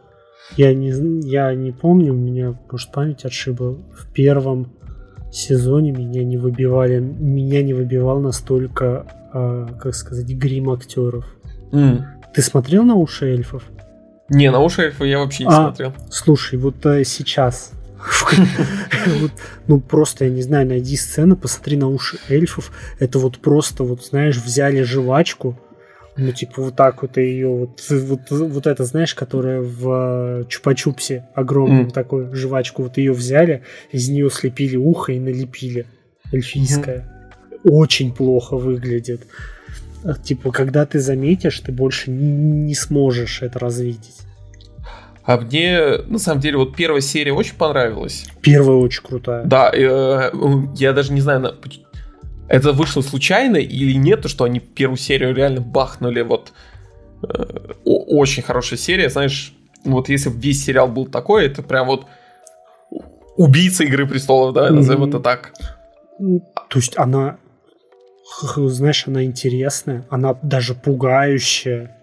я не, я не помню, у меня, может, память отшибла. В первом сезоне меня не выбивали, меня не выбивал настолько, э, как сказать, грим актеров. Mm. Ты смотрел на уши эльфов? Не, на уши эльфов я вообще не а, смотрел. Слушай, вот э, сейчас ну просто, я не знаю, найди сцену, посмотри на уши эльфов. Это вот просто, вот знаешь, взяли жвачку, ну, типа, вот так вот ее, вот, вот, вот это, знаешь, которая в э, Чупа-Чупсе огромную mm. такую жвачку, вот ее взяли, из нее слепили ухо и налепили. Эльфийское. Mm-hmm. Очень плохо выглядит. Типа, когда ты заметишь, ты больше не, не сможешь это развидеть. А мне, на самом деле, вот первая серия очень понравилась. Первая очень крутая. Да, э, я даже не знаю, это вышло случайно или нет, то, что они первую серию реально бахнули, вот э, очень хорошая серия, знаешь, вот если бы весь сериал был такой, это прям вот убийца Игры Престолов, да, назовем mm-hmm. это так. То есть она, знаешь, она интересная, она даже пугающая.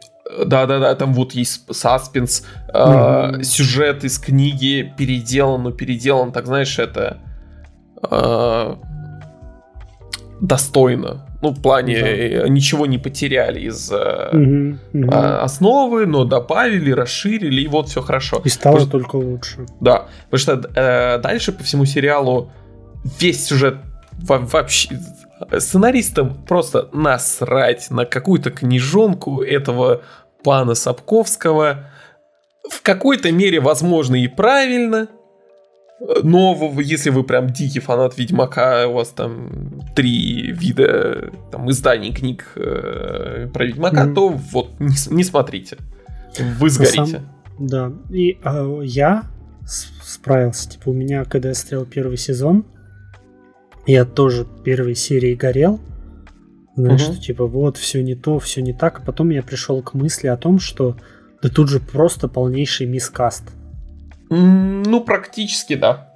Да-да-да, там вот есть саспенс, mm-hmm. э, сюжет из книги переделан, но переделан, так знаешь, это... Э, достойно. Ну, в плане да. Э, ничего не потеряли из угу, угу. основы, но добавили, расширили, и вот все хорошо. И стало потому, только лучше. Да, потому что э, дальше по всему сериалу весь сюжет вообще сценаристам просто насрать на какую-то книжонку этого пана Сапковского. В какой-то мере, возможно, и правильно, но если вы прям дикий фанат Ведьмака, у вас там три вида там, изданий книг э, про Ведьмака, mm то вот не, не смотрите. Вы сгорите. Сам, да. И э, я справился. Типа, у меня, когда я смотрел первый сезон, я тоже первой серии горел. Знаешь, угу. что типа вот все не то, все не так. А потом я пришел к мысли о том, что да тут же просто полнейший мискаст. Ну, практически, да.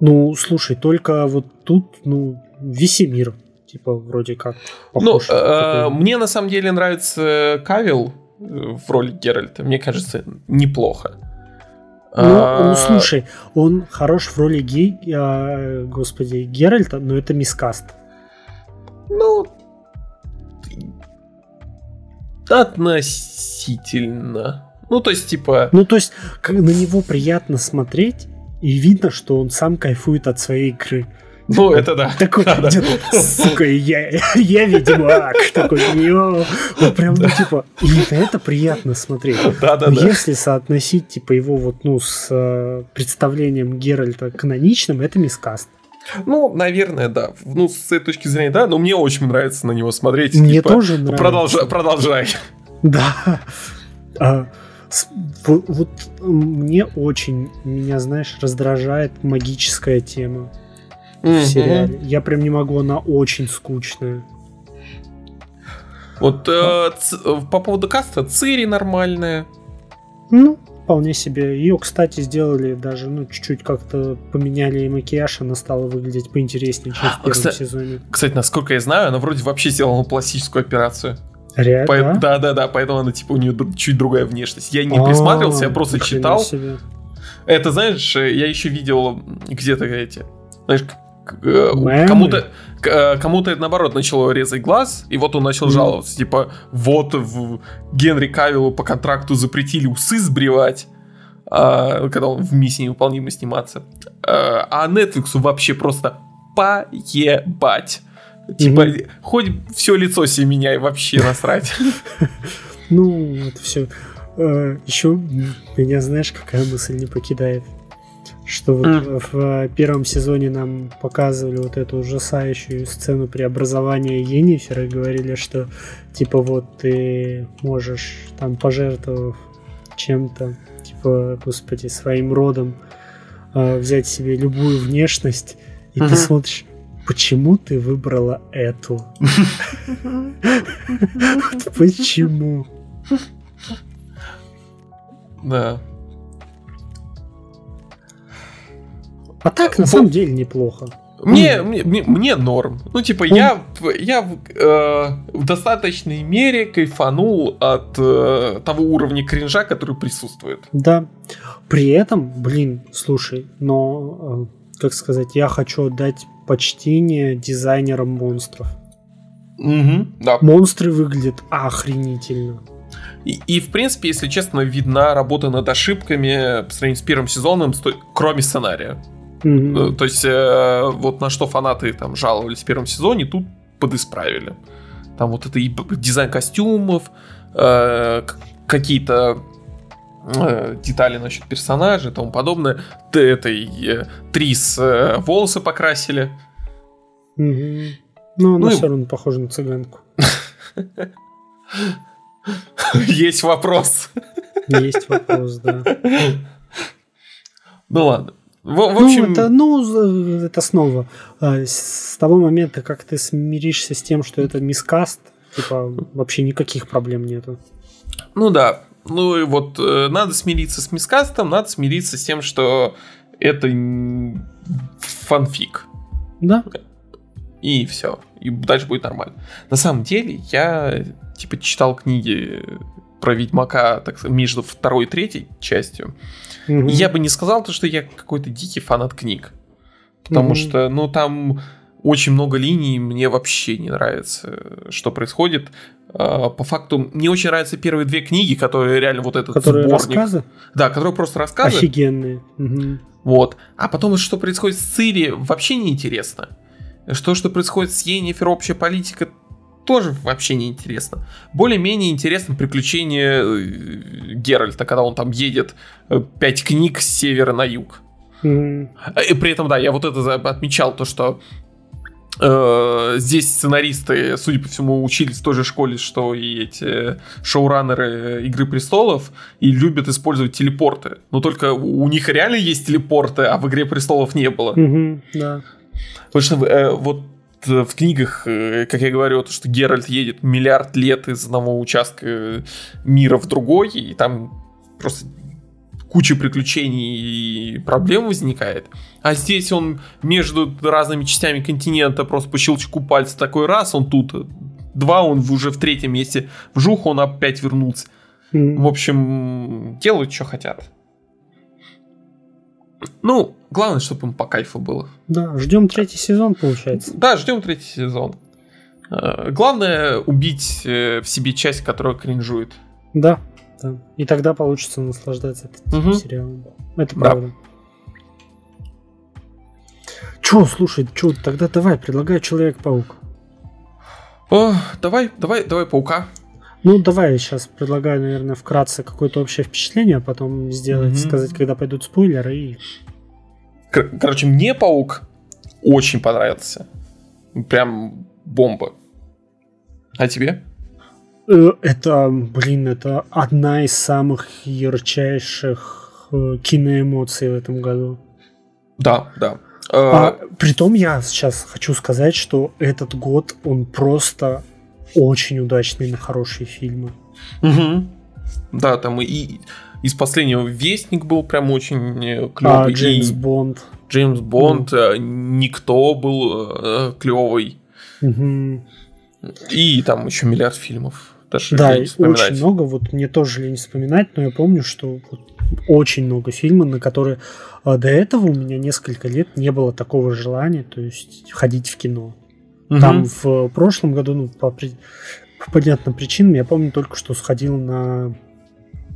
Ну, слушай, только вот тут, ну, Весемир, типа, вроде как похож. Ну, э, мне на самом деле нравится Кавил э, в роли Геральта. Мне кажется, неплохо. Ну, а... ну, слушай, он хорош в роли гей, а, господи, Геральта, но это мискаст. Ну, относительно. Ну, то есть, типа... Ну, то есть, как на него приятно смотреть, и видно, что он сам кайфует от своей игры. Ну, это да. Такой, да, да. сука, я, я ведьмак. Такой, ну, прям, ну, типа, и это приятно смотреть. Да, да, да. Если соотносить, типа, его вот, ну, с э, представлением Геральта каноничным, это мискаст. Ну, наверное, да. Ну, с этой точки зрения, да, но мне очень нравится на него смотреть. Мне типа, тоже нравится. Продолжай. продолжай. Да. А, с, вот, вот мне очень, меня, знаешь, раздражает магическая тема mm-hmm. в сериале. Я прям не могу, она очень скучная. Вот э, ц, по поводу каста, Цири нормальная. Ну, вполне себе. Ее, кстати, сделали даже, ну, чуть-чуть как-то поменяли и макияж, она стала выглядеть поинтереснее, чем в а, первом кстати, сезоне. Кстати, насколько я знаю, она вроде вообще сделала пластическую операцию. Реально? По... Да, да, да, поэтому она типа у нее чуть другая внешность. Я не присматривался, я просто читал. Это знаешь, я еще видел где-то эти, знаешь, Э, кому-то кому-то это наоборот начало резать глаз, и вот он начал жаловаться, типа, вот в Генри Кавиллу по контракту запретили усы сбривать, а, когда он в миссии невыполнимо сниматься, а, а Netflix вообще просто поебать. Типа, mm-hmm. хоть все лицо себе меняй, вообще насрать. Ну, это все. Э, Еще меня, знаешь, какая мысль не покидает что вот mm. в первом сезоне нам показывали вот эту ужасающую сцену преобразования Енифер и говорили, что типа вот ты можешь там пожертвовав чем-то, типа, господи, своим родом, э, взять себе любую внешность, и mm-hmm. ты смотришь, почему ты выбрала эту? Почему? Да. А так, на самом деле, неплохо. Мне, мне, мне норм. Ну, типа, я, я э, в достаточной мере кайфанул от э, того уровня кринжа, который присутствует. Да. При этом, блин, слушай, но, э, как сказать, я хочу отдать почтение дизайнерам монстров. Угу, да. Монстры выглядят охренительно. И, и, в принципе, если честно, видна работа над ошибками по сравнению с первым сезоном, кроме сценария. Mm-hmm. То есть, э, вот на что фанаты там жаловались в первом сезоне, тут подисправили. Там вот это и дизайн костюмов, э, какие-то э, детали насчет персонажа и тому подобное. Т этой э, Трис э, волосы покрасили. Mm-hmm. Ну, она ну, все и... равно похожа на цыганку. Есть вопрос. Есть вопрос, да. Ну ладно. В, в ну, общем... Ну, это, ну, это снова. А, с того момента, как ты смиришься с тем, что это мискаст, типа, вообще никаких проблем нету. Ну да. Ну и вот э, надо смириться с мискастом, надо смириться с тем, что это фанфик. Да. И все. И дальше будет нормально. На самом деле, я типа читал книги про Ведьмака так, между второй и третьей частью. Угу. Я бы не сказал то, что я какой-то дикий фанат книг. Потому угу. что, ну, там очень много линий, мне вообще не нравится, что происходит. А, по факту, мне очень нравятся первые две книги, которые реально вот этот которые сборник. рассказы? Да, которые просто рассказы. Офигенные. Угу. Вот. А потом, что происходит с Цири, вообще не интересно. Что, что происходит с Йеннифер, общая политика, тоже вообще не интересно. Более-менее интересно приключение э, Геральта, когда он там едет э, пять книг с севера на юг. Mm. И при этом, да, я вот это отмечал, то, что э, здесь сценаристы, судя по всему, учились в той же школе, что и эти шоураннеры Игры Престолов, и любят использовать телепорты. Но только у них реально есть телепорты, а в Игре Престолов не было. Mm-hmm, да. Потому что э, вот в книгах, э, как я говорю, то, что Геральт едет миллиард лет из одного участка мира в другой, и там просто куча приключений и проблем возникает. А здесь он между разными частями континента просто по щелчку пальца такой раз, он тут, два, он уже в третьем месте, вжух, он опять вернулся. Mm. В общем, делают, что хотят. Ну, главное, чтобы им по кайфу было. Да, ждем третий сезон, получается. Да, ждем третий сезон. Э, главное убить э, в себе часть, которая кринжует. Да, да. И тогда получится наслаждаться этим угу. сериалом. Это правда. Да. Че, слушай, че, тогда давай, предлагаю Человек-паук. О, давай, давай, давай паука. Ну, давай я сейчас предлагаю, наверное, вкратце какое-то общее впечатление, а потом сделать, mm-hmm. сказать, когда пойдут спойлеры и. Кор- короче, мне паук очень понравился. Прям бомба. А тебе? Э, это, блин, это одна из самых ярчайших э, киноэмоций в этом году. Да, да. А, э, притом я сейчас хочу сказать, что этот год, он просто очень удачный на хорошие фильмы. Угу. Да, там и из последнего Вестник был прям очень клевый. А, Джеймс и Бонд. Джеймс Бонд, mm. Никто был э, клевый. Угу. И там еще миллиард фильмов. Даже да, очень много. Вот мне тоже лень вспоминать, но я помню, что вот очень много фильмов, на которые а до этого у меня несколько лет не было такого желания, то есть ходить в кино. Угу. Там в прошлом году, ну, по, по понятным причинам, я помню только, что сходил на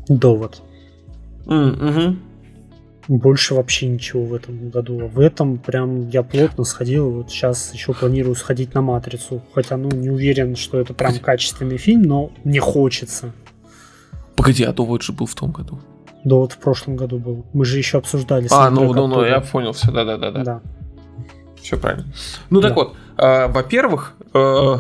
довод. Угу. Больше вообще ничего в этом году. В этом прям я плотно сходил. Вот сейчас еще планирую сходить на Матрицу. Хотя, ну, не уверен, что это прям качественный фильм, но мне хочется. Погоди, а Довод же был в том году. Довод в прошлом году был. Мы же еще обсуждали. А, ну, ну, ну, я понял все, да-да-да. Да. Все правильно. Ну, да. так вот, э, во-первых, э,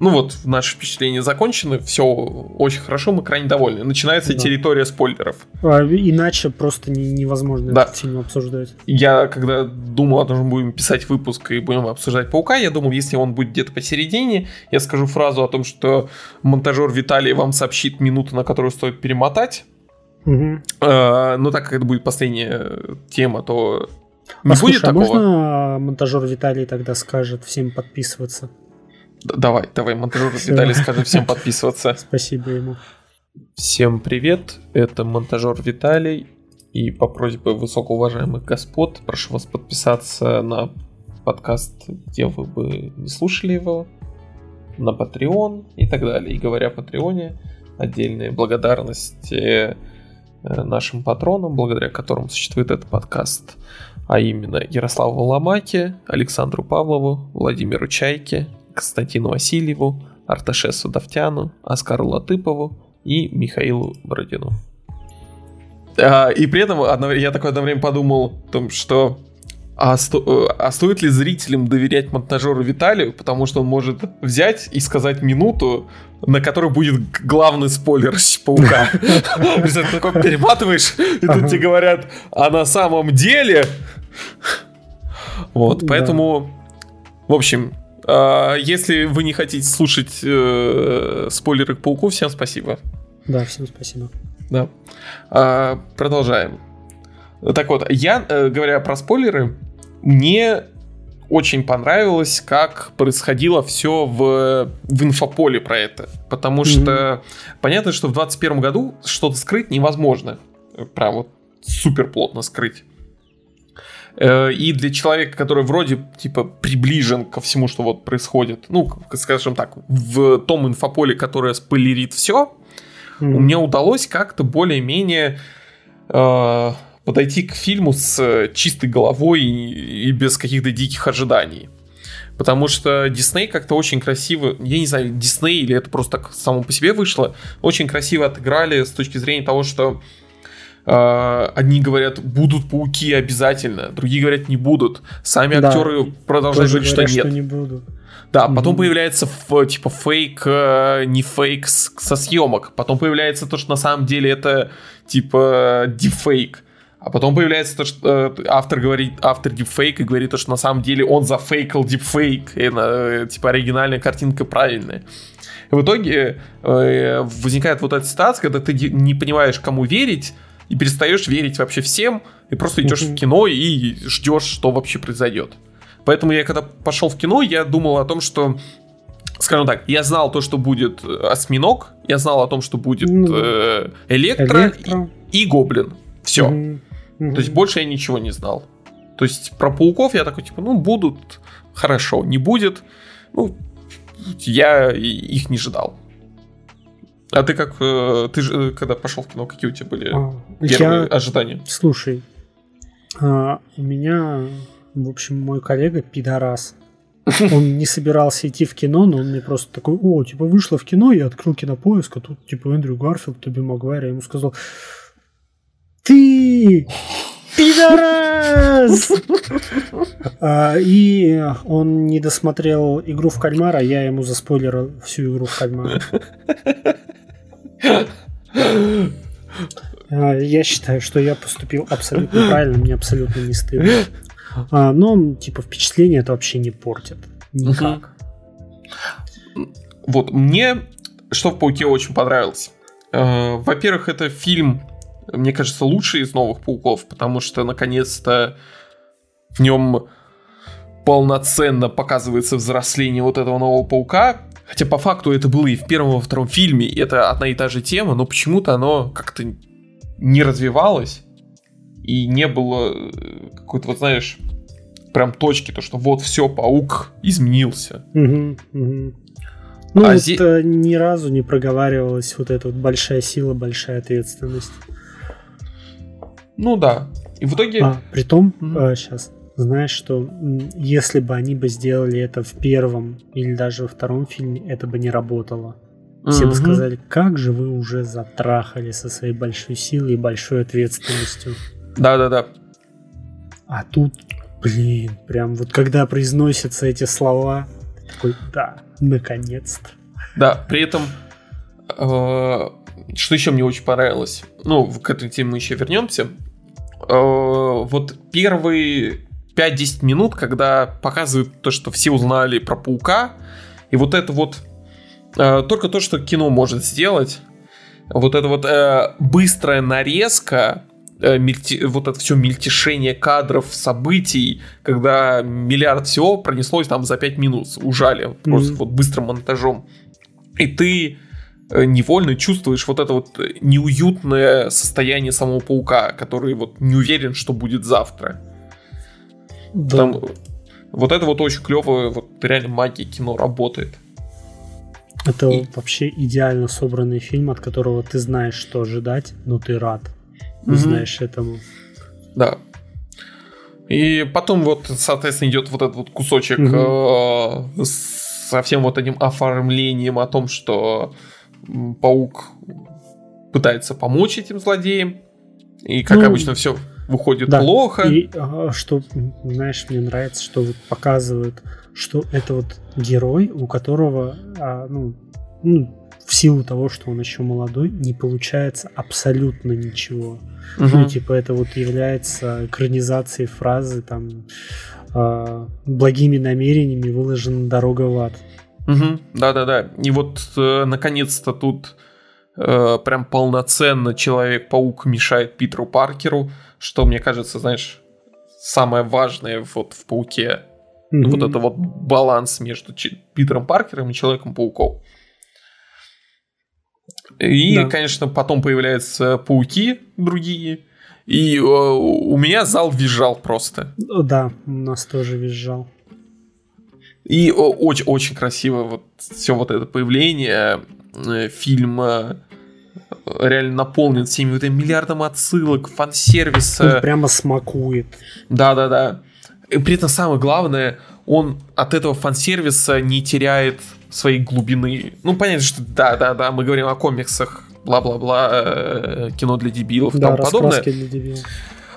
ну вот, наши впечатления закончены, все очень хорошо, мы крайне довольны. Начинается да. территория спойлеров. А, иначе просто не, невозможно да. этот фильм обсуждать. Я, когда думал о том, что будем писать выпуск и будем обсуждать Паука, я думал, если он будет где-то посередине, я скажу фразу о том, что монтажер Виталий вам сообщит минуту, на которую стоит перемотать. Угу. А, но так как это будет последняя тема, то не а будет слушай, такого. А можно монтажер Виталий тогда скажет всем подписываться? Давай, давай, монтажер Виталий скажет всем подписываться. Спасибо ему. Всем привет, это монтажер Виталий. И по просьбе высокоуважаемых господ прошу вас подписаться на подкаст, где вы бы не слушали его, на Patreon и так далее. И говоря о Патреоне, отдельные благодарности Э, нашим патронам, благодаря которым существует этот подкаст, а именно Ярославу Ломаке, Александру Павлову, Владимиру Чайке, Константину Васильеву, Арташесу Давтяну, Оскару Латыпову и Михаилу Бородину. А, и при этом я такое одно время подумал о том, что а, сто, э, а стоит ли зрителям доверять монтажеру Виталию, потому что он может взять и сказать минуту, на которой будет главный спойлер Паука. Ты такой перематываешь, и тут тебе говорят, а на самом деле... Вот, поэтому... В общем, если вы не хотите слушать э, спойлеры к Пауку, всем спасибо. Да, всем спасибо. Да. А, продолжаем. Так вот, я, э, говоря про спойлеры, мне очень понравилось, как происходило все в, в инфополе про это. Потому mm-hmm. что понятно, что в 2021 году что-то скрыть невозможно. Прям вот супер плотно скрыть. Э, и для человека, который вроде типа приближен ко всему, что вот происходит, ну, скажем так, в том инфополе, которое спойлерит все, mm-hmm. мне удалось как-то более-менее э, подойти к фильму с чистой головой и, без каких-то диких ожиданий. Потому что Дисней как-то очень красиво, я не знаю, Дисней или это просто так само по себе вышло, очень красиво отыграли с точки зрения того, что одни говорят, будут пауки обязательно, другие говорят, не будут. Сами да, актеры продолжают говорить, что нет. Что не будут. Да, mm-hmm. потом появляется типа фейк, э, не фейк со съемок. Потом появляется то, что на самом деле это типа дефейк. А потом появляется то, что э, автор говорит, автор дипфейк и говорит то, что на самом деле он зафейкал дипфейк, и э, типа оригинальная картинка правильная. И в итоге э, возникает вот эта ситуация, когда ты не понимаешь, кому верить, и перестаешь верить вообще всем, и просто идешь в кино и ждешь, что вообще произойдет. Поэтому я когда пошел в кино, я думал о том, что скажем так, я знал то, что будет э, осьминог, я знал о том, что будет ну, э, электро, электро. И, и гоблин. Все. То есть больше я ничего не знал. То есть про пауков я такой, типа, ну, будут, хорошо, не будет. Ну, я их не ждал. А ты как, э, ты же, когда пошел в кино, какие у тебя были а, первые я... ожидания? Слушай, а, у меня, в общем, мой коллега пидорас. Он не собирался идти в кино, но он мне просто такой, о, типа, вышла в кино, я открыл кинопоиск, а тут, типа, Эндрю Гарфилд, Тоби Магуайр, я ему сказал, ты пидорас! а, и он не досмотрел игру в кальмара, я ему заспойлерил всю игру в кальмара. А, я считаю, что я поступил абсолютно правильно, мне абсолютно не стыдно. А, но, типа, впечатление это вообще не портит. Никак. Вот, мне что в Пауке очень понравилось. Э, во-первых, это фильм, мне кажется, лучший из новых Пауков, потому что, наконец-то, в нем полноценно показывается взросление вот этого нового Паука. Хотя по факту это было и в первом, и во втором фильме, это одна и та же тема, но почему-то оно как-то не развивалось и не было э, какой-то, вот знаешь, прям точки, то что вот все, паук изменился. Угу, угу. Ну, а вот зи... ни разу не проговаривалась вот эта вот большая сила, большая ответственность. Ну да. И в итоге... А, притом, mm-hmm. а, сейчас, знаешь, что если бы они бы сделали это в первом или даже во втором фильме, это бы не работало. Все mm-hmm. бы сказали, как же вы уже затрахали со своей большой силой и большой ответственностью. Да-да-да. А тут, блин, прям вот когда произносятся эти слова, такой, да, наконец-то. Да, при этом, э, что еще мне очень понравилось, ну, к этой теме мы еще вернемся, э, вот первые 5-10 минут, когда показывают то, что все узнали про паука, и вот это вот, э, только то, что кино может сделать, вот это вот э, быстрая нарезка Э, мельти, вот это все мельтешение кадров, событий, когда миллиард всего пронеслось там за 5 минут, ужали, mm-hmm. просто вот быстрым монтажом. И ты э, невольно чувствуешь вот это вот неуютное состояние самого паука, который вот не уверен, что будет завтра. Да. Там, вот это вот очень клево, вот реально магия кино работает. Это и... вообще идеально собранный фильм, от которого ты знаешь, что ожидать, но ты рад mm-hmm. знаешь этому. Да. И потом вот, соответственно, идет вот этот вот кусочек mm-hmm. э, со всем вот этим оформлением о том, что паук пытается помочь этим злодеям. И, как ну, обычно, все выходит да. плохо. И что, знаешь, мне нравится, что вот показывают, что это вот герой, у которого, а, ну, ну, в силу того, что он еще молодой, не получается абсолютно ничего. Угу. Ну, типа, это вот является экранизацией фразы там э, благими намерениями выложена дорога в ад. Угу. Да-да-да. И вот э, наконец-то тут э, прям полноценно Человек-паук мешает Питеру Паркеру, что, мне кажется, знаешь, самое важное вот в Пауке. mm Вот это вот баланс между Ч- Питером Паркером и Человеком-пауком. И, да. конечно, потом появляются пауки другие. И э, у меня зал визжал просто. Да, у нас тоже визжал. И очень, очень красиво вот все вот это появление э, фильма реально наполнен всеми вот этим миллиардом отсылок, фан-сервиса. Он прямо смакует. Да-да-да. И при этом самое главное, он от этого фан-сервиса не теряет своей глубины. Ну, понятно, что да-да-да, мы говорим о комиксах, бла-бла-бла, э, кино для дебилов и да, тому подобное. для дебилов.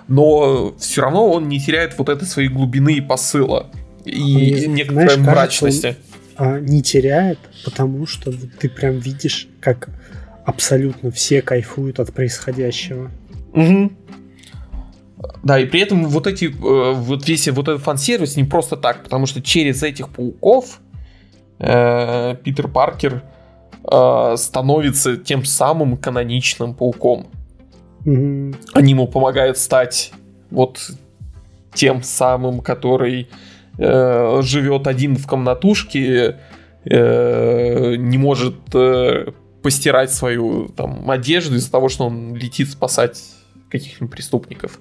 Но все равно он не теряет вот этой своей глубины и посыла. И, и некоторой знаешь, мрачности. Кажется, а, не теряет, потому что ты прям видишь, как абсолютно все кайфуют от происходящего. Угу. Да, и при этом вот эти, э, вот весь вот этот фан-сервис не просто так, потому что через этих пауков э, Питер Паркер э, становится тем самым каноничным пауком. Угу. Они ему помогают стать вот тем самым, который э, живет один в комнатушке, э, не может э, постирать свою там одежду из-за того, что он летит спасать каких-нибудь преступников.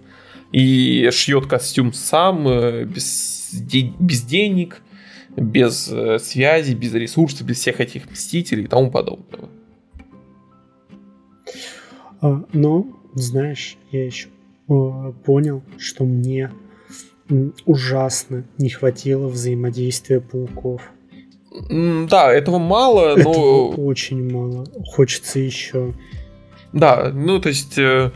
И шьет костюм сам, без, без денег, без связи, без ресурсов, без всех этих мстителей и тому подобного. А, но, знаешь, я еще понял, что мне ужасно не хватило взаимодействия пауков. Да, этого мало, этого но... очень мало. Хочется еще. Да, ну то есть... Э,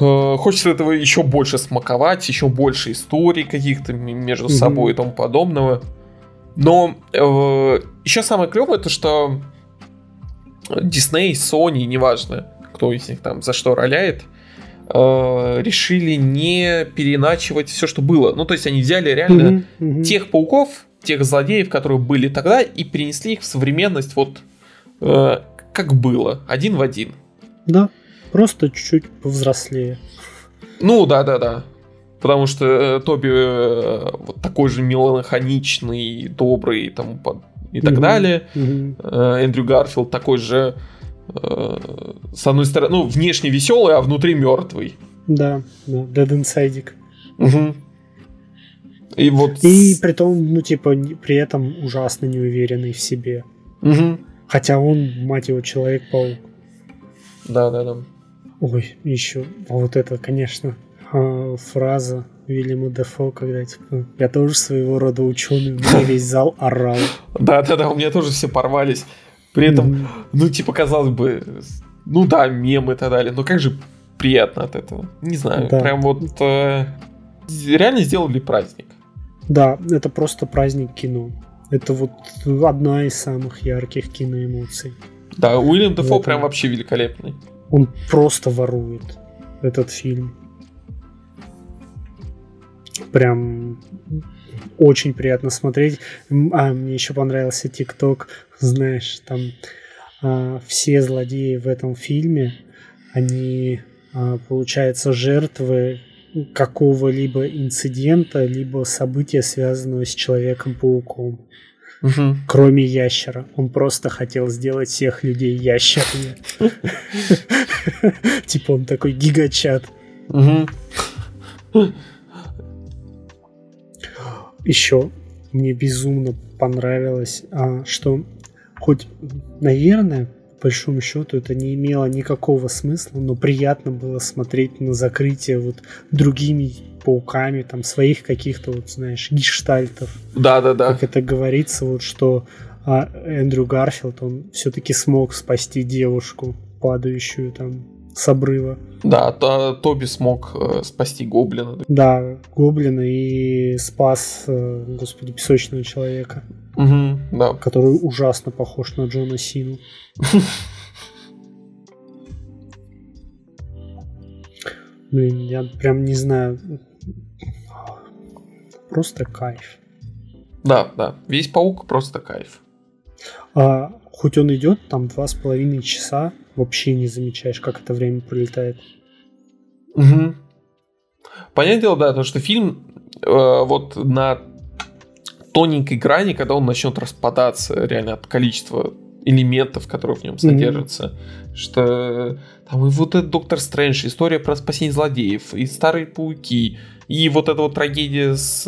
э, хочется этого еще больше смаковать, еще больше историй каких-то между mm-hmm. собой и тому подобного. Но э, еще самое клевое то, что Disney, Sony, неважно, кто из них там за что роляет, э, решили не переначивать все, что было. Ну, то есть они взяли реально mm-hmm, mm-hmm. тех пауков, тех злодеев, которые были тогда, и перенесли их в современность вот э, как было, один в один. Да, просто чуть-чуть повзрослее. Ну, да-да-да. Потому что э, Тоби э, вот такой же меланхоничный, добрый там, и так mm-hmm. далее. Mm-hmm. Э, Эндрю Гарфилд такой же Э, с одной стороны, ну, внешне веселый, а внутри мертвый. Да, да, Dead Inside. Угу. И вот... И при том, ну, типа, при этом ужасно неуверенный в себе. Угу. Хотя он, мать его, Человек-паук. Да, да, да. Ой, еще вот это, конечно, а, фраза Вильяма Дефо, когда типа я тоже своего рода ученый, у меня весь зал орал. Да, да, да, у меня тоже все порвались. При этом, mm-hmm. ну, типа, казалось бы, ну да, мемы и так далее, но как же приятно от этого. Не знаю, да. прям вот э, реально сделали праздник. Да, это просто праздник кино. Это вот одна из самых ярких киноэмоций. Да, Уильям Дефо прям вообще великолепный. Он просто ворует этот фильм. Прям очень приятно смотреть. А, мне еще понравился ТикТок, знаешь, там а, все злодеи в этом фильме, они, а, получается, жертвы какого-либо инцидента, либо события, связанного с Человеком-пауком. Угу. Кроме ящера. Он просто хотел сделать всех людей ящерами. Типа он такой гигачат. Еще мне безумно понравилось, что хоть, наверное, по большому счету это не имело никакого смысла, но приятно было смотреть на закрытие вот другими пауками, там, своих каких-то, вот, знаешь, гештальтов. Да-да-да. Как это говорится, вот, что а, Эндрю Гарфилд, он все-таки смог спасти девушку, падающую там с обрыва. Да, то, Тоби смог э, спасти гоблина. Да, гоблина и спас, э, господи, песочного человека. Угу, да. Который ужасно похож на Джона Сину. Блин, я прям не знаю. Просто кайф. Да, да. Весь паук просто кайф. А, хоть он идет там два с половиной часа, вообще не замечаешь, как это время пролетает. Угу. Понятное дело, да, то что фильм э, вот на тоненькой грани, когда он начнет распадаться реально от количества элементов, которые в нем содержатся. Mm-hmm. Что там и вот этот Доктор Стрэндж, история про спасение злодеев, и старые пауки, и вот эта вот трагедия с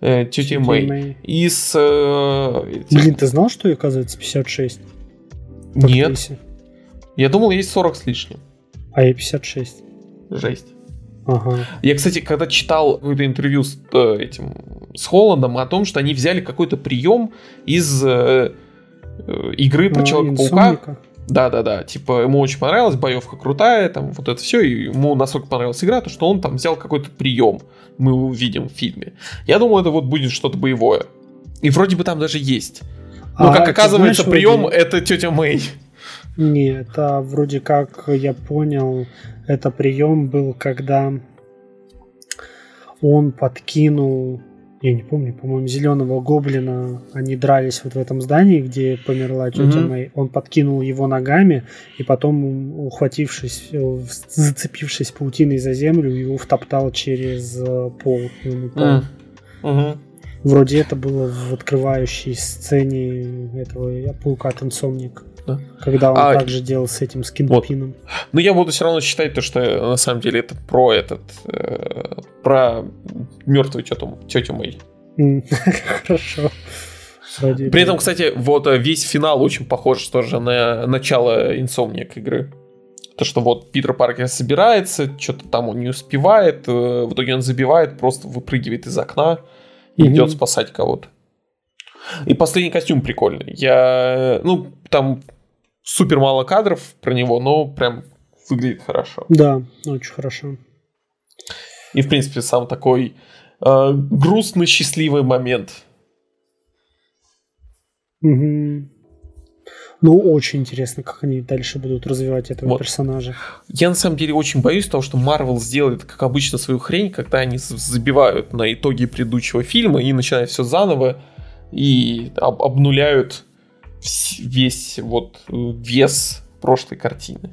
э, тетей Мэй, Мэй, и с... Э. Блин, ты знал, что оказывается 56? Нет. Я думал, есть 40 с лишним. А я 56. Жесть. Ага. Я, кстати, когда читал какое-то интервью с э, этим с Холландом о том, что они взяли какой-то прием из э, э, игры про а, Человека-паука. Да, да, да. Типа, ему очень понравилась, боевка крутая, там вот это все. И ему настолько понравилась игра, то что он там взял какой-то прием. Мы увидим в фильме. Я думал, это вот будет что-то боевое. И вроде бы там даже есть. Но, а, как оказывается, знаешь, прием вроде... это тетя Мэй. Нет, это вроде как я понял, это прием был, когда он подкинул я не помню, по-моему, зеленого гоблина, они дрались вот в этом здании, где померла тетя mm-hmm. Мэй. Он подкинул его ногами, и потом, ухватившись, э, зацепившись паутиной за землю, его втоптал через э, пол. Mm-hmm. Mm-hmm. Вроде это было в открывающей сцене этого паука танцовник. Да. Когда он а, также делал с этим скинпином. Вот. Но я буду все равно считать то, что на самом деле это про этот э, про мертвую тетю, тетю Мэй. Хорошо. При этом, кстати, вот э, весь финал очень похож тоже на начало инсомник игры. То, что вот Питер Паркер собирается, что-то там он не успевает, э, в итоге он забивает, просто выпрыгивает из окна и идет спасать кого-то. И последний костюм прикольный. Я, ну, там супер мало кадров про него, но прям выглядит хорошо. Да, очень хорошо. И, в принципе, сам такой э, грустный, счастливый момент. Угу. Ну, очень интересно, как они дальше будут развивать этого вот. персонажа. Я на самом деле очень боюсь того, что Марвел сделает, как обычно, свою хрень, когда они забивают на итоги предыдущего фильма и начинают все заново и об обнуляют весь вот вес прошлой картины.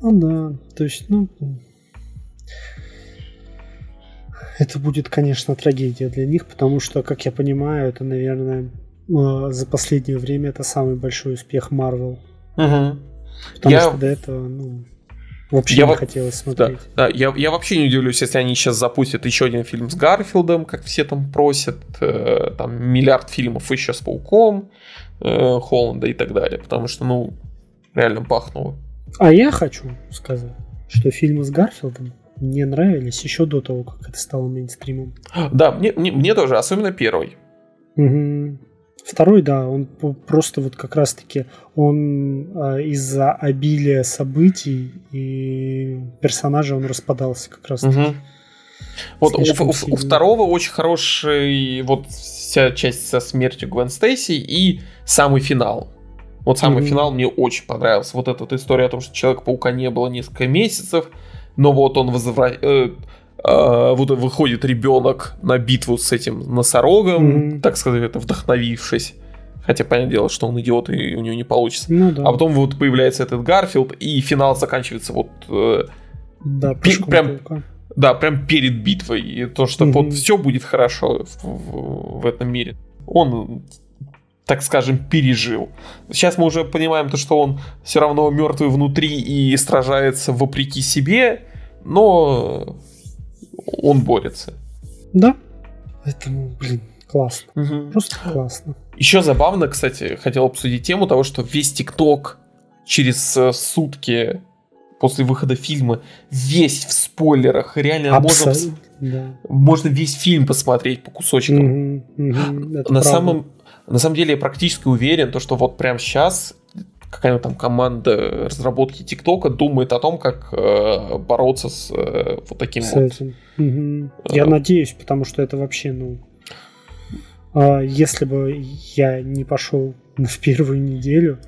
Ну да, то есть, ну, это будет, конечно, трагедия для них, потому что, как я понимаю, это, наверное, э, за последнее время это самый большой успех Marvel. Угу. Потому я... что до этого, ну, вообще я не в... хотелось смотреть. Да, да я, я вообще не удивлюсь, если они сейчас запустят еще один фильм с Гарфилдом, как все там просят, э, там миллиард фильмов еще с Пауком, э, Холланда и так далее, потому что, ну, реально пахнуло. А я хочу сказать, что фильмы с Гарфилдом мне нравились еще до того, как это стало мейнстримом. Да, мне, мне, мне тоже, особенно первый. Угу. Второй, да, он просто вот как раз-таки он а, из-за обилия событий и персонажа он распадался как раз. Угу. Вот у, у, у второго очень хороший вот вся часть со смертью Гвен Стейси и самый финал. Вот самый mm финал мне очень понравился. Вот эта вот история о том, что Человека-паука не было несколько месяцев, но вот он возвращается... Э, вот выходит ребенок на битву с этим носорогом, mm-hmm. так сказать, это вдохновившись. Хотя, понятное дело, что он идиот, и у него не получится. Ну, да. А потом вот появляется этот Гарфилд, и финал заканчивается вот... Э, да, пи- прям, да, прям перед битвой. И то, что mm-hmm. вот все будет хорошо в, в, в этом мире. Он так скажем, пережил. Сейчас мы уже понимаем то, что он все равно мертвый внутри и сражается вопреки себе, но он борется. Да. Поэтому, блин, классно. Угу. Просто классно. Еще забавно, кстати, хотел обсудить тему того, что весь ТикТок через э, сутки после выхода фильма весь в спойлерах. Реально Абсолютно, можно, да. можно весь фильм посмотреть по кусочкам. Угу, угу, на самом на самом деле я практически уверен, то, что вот прямо сейчас какая-нибудь там команда разработки ТикТока думает о том, как э, бороться с э, вот таким с вот. Этим. Угу. Я э, надеюсь, потому что это вообще, ну, э, если бы я не пошел в первую неделю,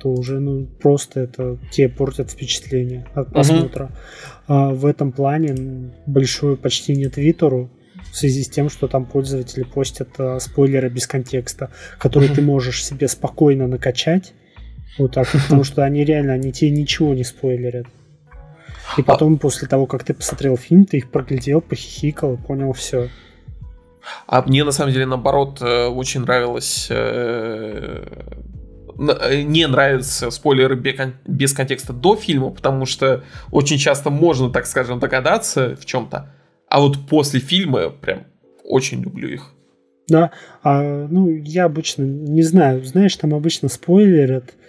то уже, ну, просто это тебе портят впечатление от просмотра. Угу. А в этом плане большое почтение Твиттеру в связи с тем, что там пользователи постят э, спойлеры без контекста, которые ты можешь себе спокойно накачать. Вот так, потому что они реально, они тебе ничего не спойлерят. И а потом, после того, как ты посмотрел фильм, ты их проглядел, похихикал и понял все. А мне на самом деле наоборот э, очень нравилось э, э, не нравятся спойлеры без контекста до фильма, потому что очень часто можно, так скажем, догадаться в чем-то, а вот после фильма прям очень люблю их. Да, а, ну, я обычно, не знаю, знаешь, там обычно спойлерят а,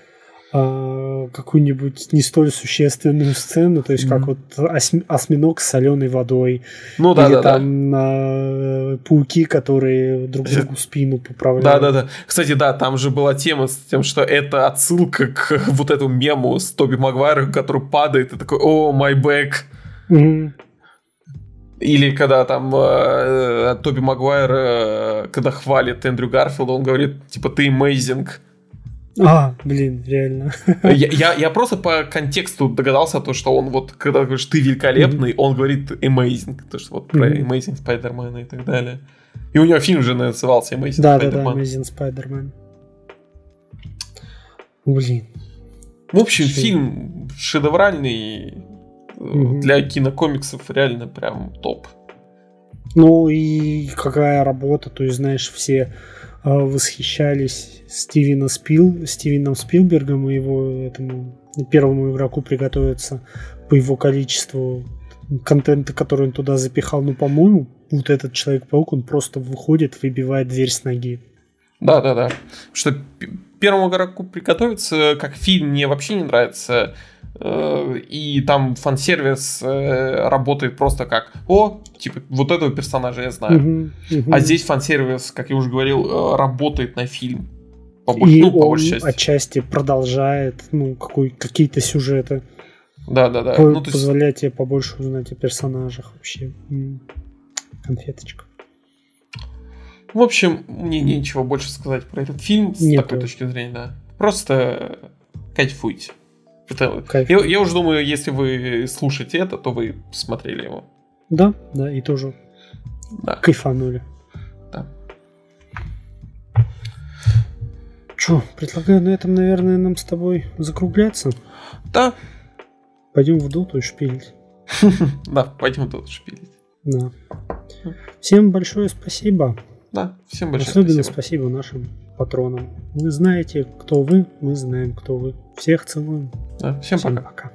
какую-нибудь не столь существенную сцену, то есть mm-hmm. как вот осьми, осьминог с соленой водой, ну, да, или да, там да. А, пауки, которые друг другу спину поправляют. Да, да, да. Кстати, да, там же была тема с тем, что это отсылка к вот этому мему с Тоби Магуайром, который падает и такой, о, my back. Mm-hmm. Или когда там э, э, Тоби Магуайр, э, когда хвалит Эндрю Гарфилда, он говорит, типа, ты amazing. А, блин, реально. Я, я, я просто по контексту догадался, то, что он вот, когда говоришь, ты великолепный, mm-hmm. он говорит amazing, то, что вот про mm-hmm. amazing Spider-Man и так далее. И у него фильм же назывался Amazing да, Spider-Man. Да, да, Amazing Spider-Man. Блин. В общем, Что? фильм шедевральный угу. для кинокомиксов реально прям топ. Ну и какая работа, то есть, знаешь, все восхищались Стивена Спил, Стивеном Спилбергом и его этому первому игроку приготовиться по его количеству контента, который он туда запихал. Ну, по-моему, вот этот Человек-паук, он просто выходит, выбивает дверь с ноги. Да, да, да. Что первому игроку приготовиться, как фильм, мне вообще не нравится. Э, и там фан-сервис э, работает просто как «О, типа, вот этого персонажа я знаю». Uh-huh, uh-huh. А здесь фан-сервис, как я уже говорил, э, работает на фильм. По, и ну, по он части. отчасти продолжает ну, какой, какие-то сюжеты. Да, да, да. По- ну, позволяет есть... тебе побольше узнать о персонажах вообще. Конфеточка. В общем, мне нечего больше сказать про этот фильм с Нету. такой точки зрения, да. Просто кайфуйте. Это, я, я уже думаю, если вы слушаете это, то вы смотрели его. Да, да, и тоже да. кайфанули. Да. Че, предлагаю на этом, наверное, нам с тобой закругляться. Да. Пойдем в доту шпилить. Да, пойдем в доту шпилить. Да. Всем большое спасибо. Да, всем большое Особенно спасибо. спасибо нашим патронам. Вы знаете, кто вы, мы знаем, кто вы. Всех целуем. Да, всем, всем пока. пока.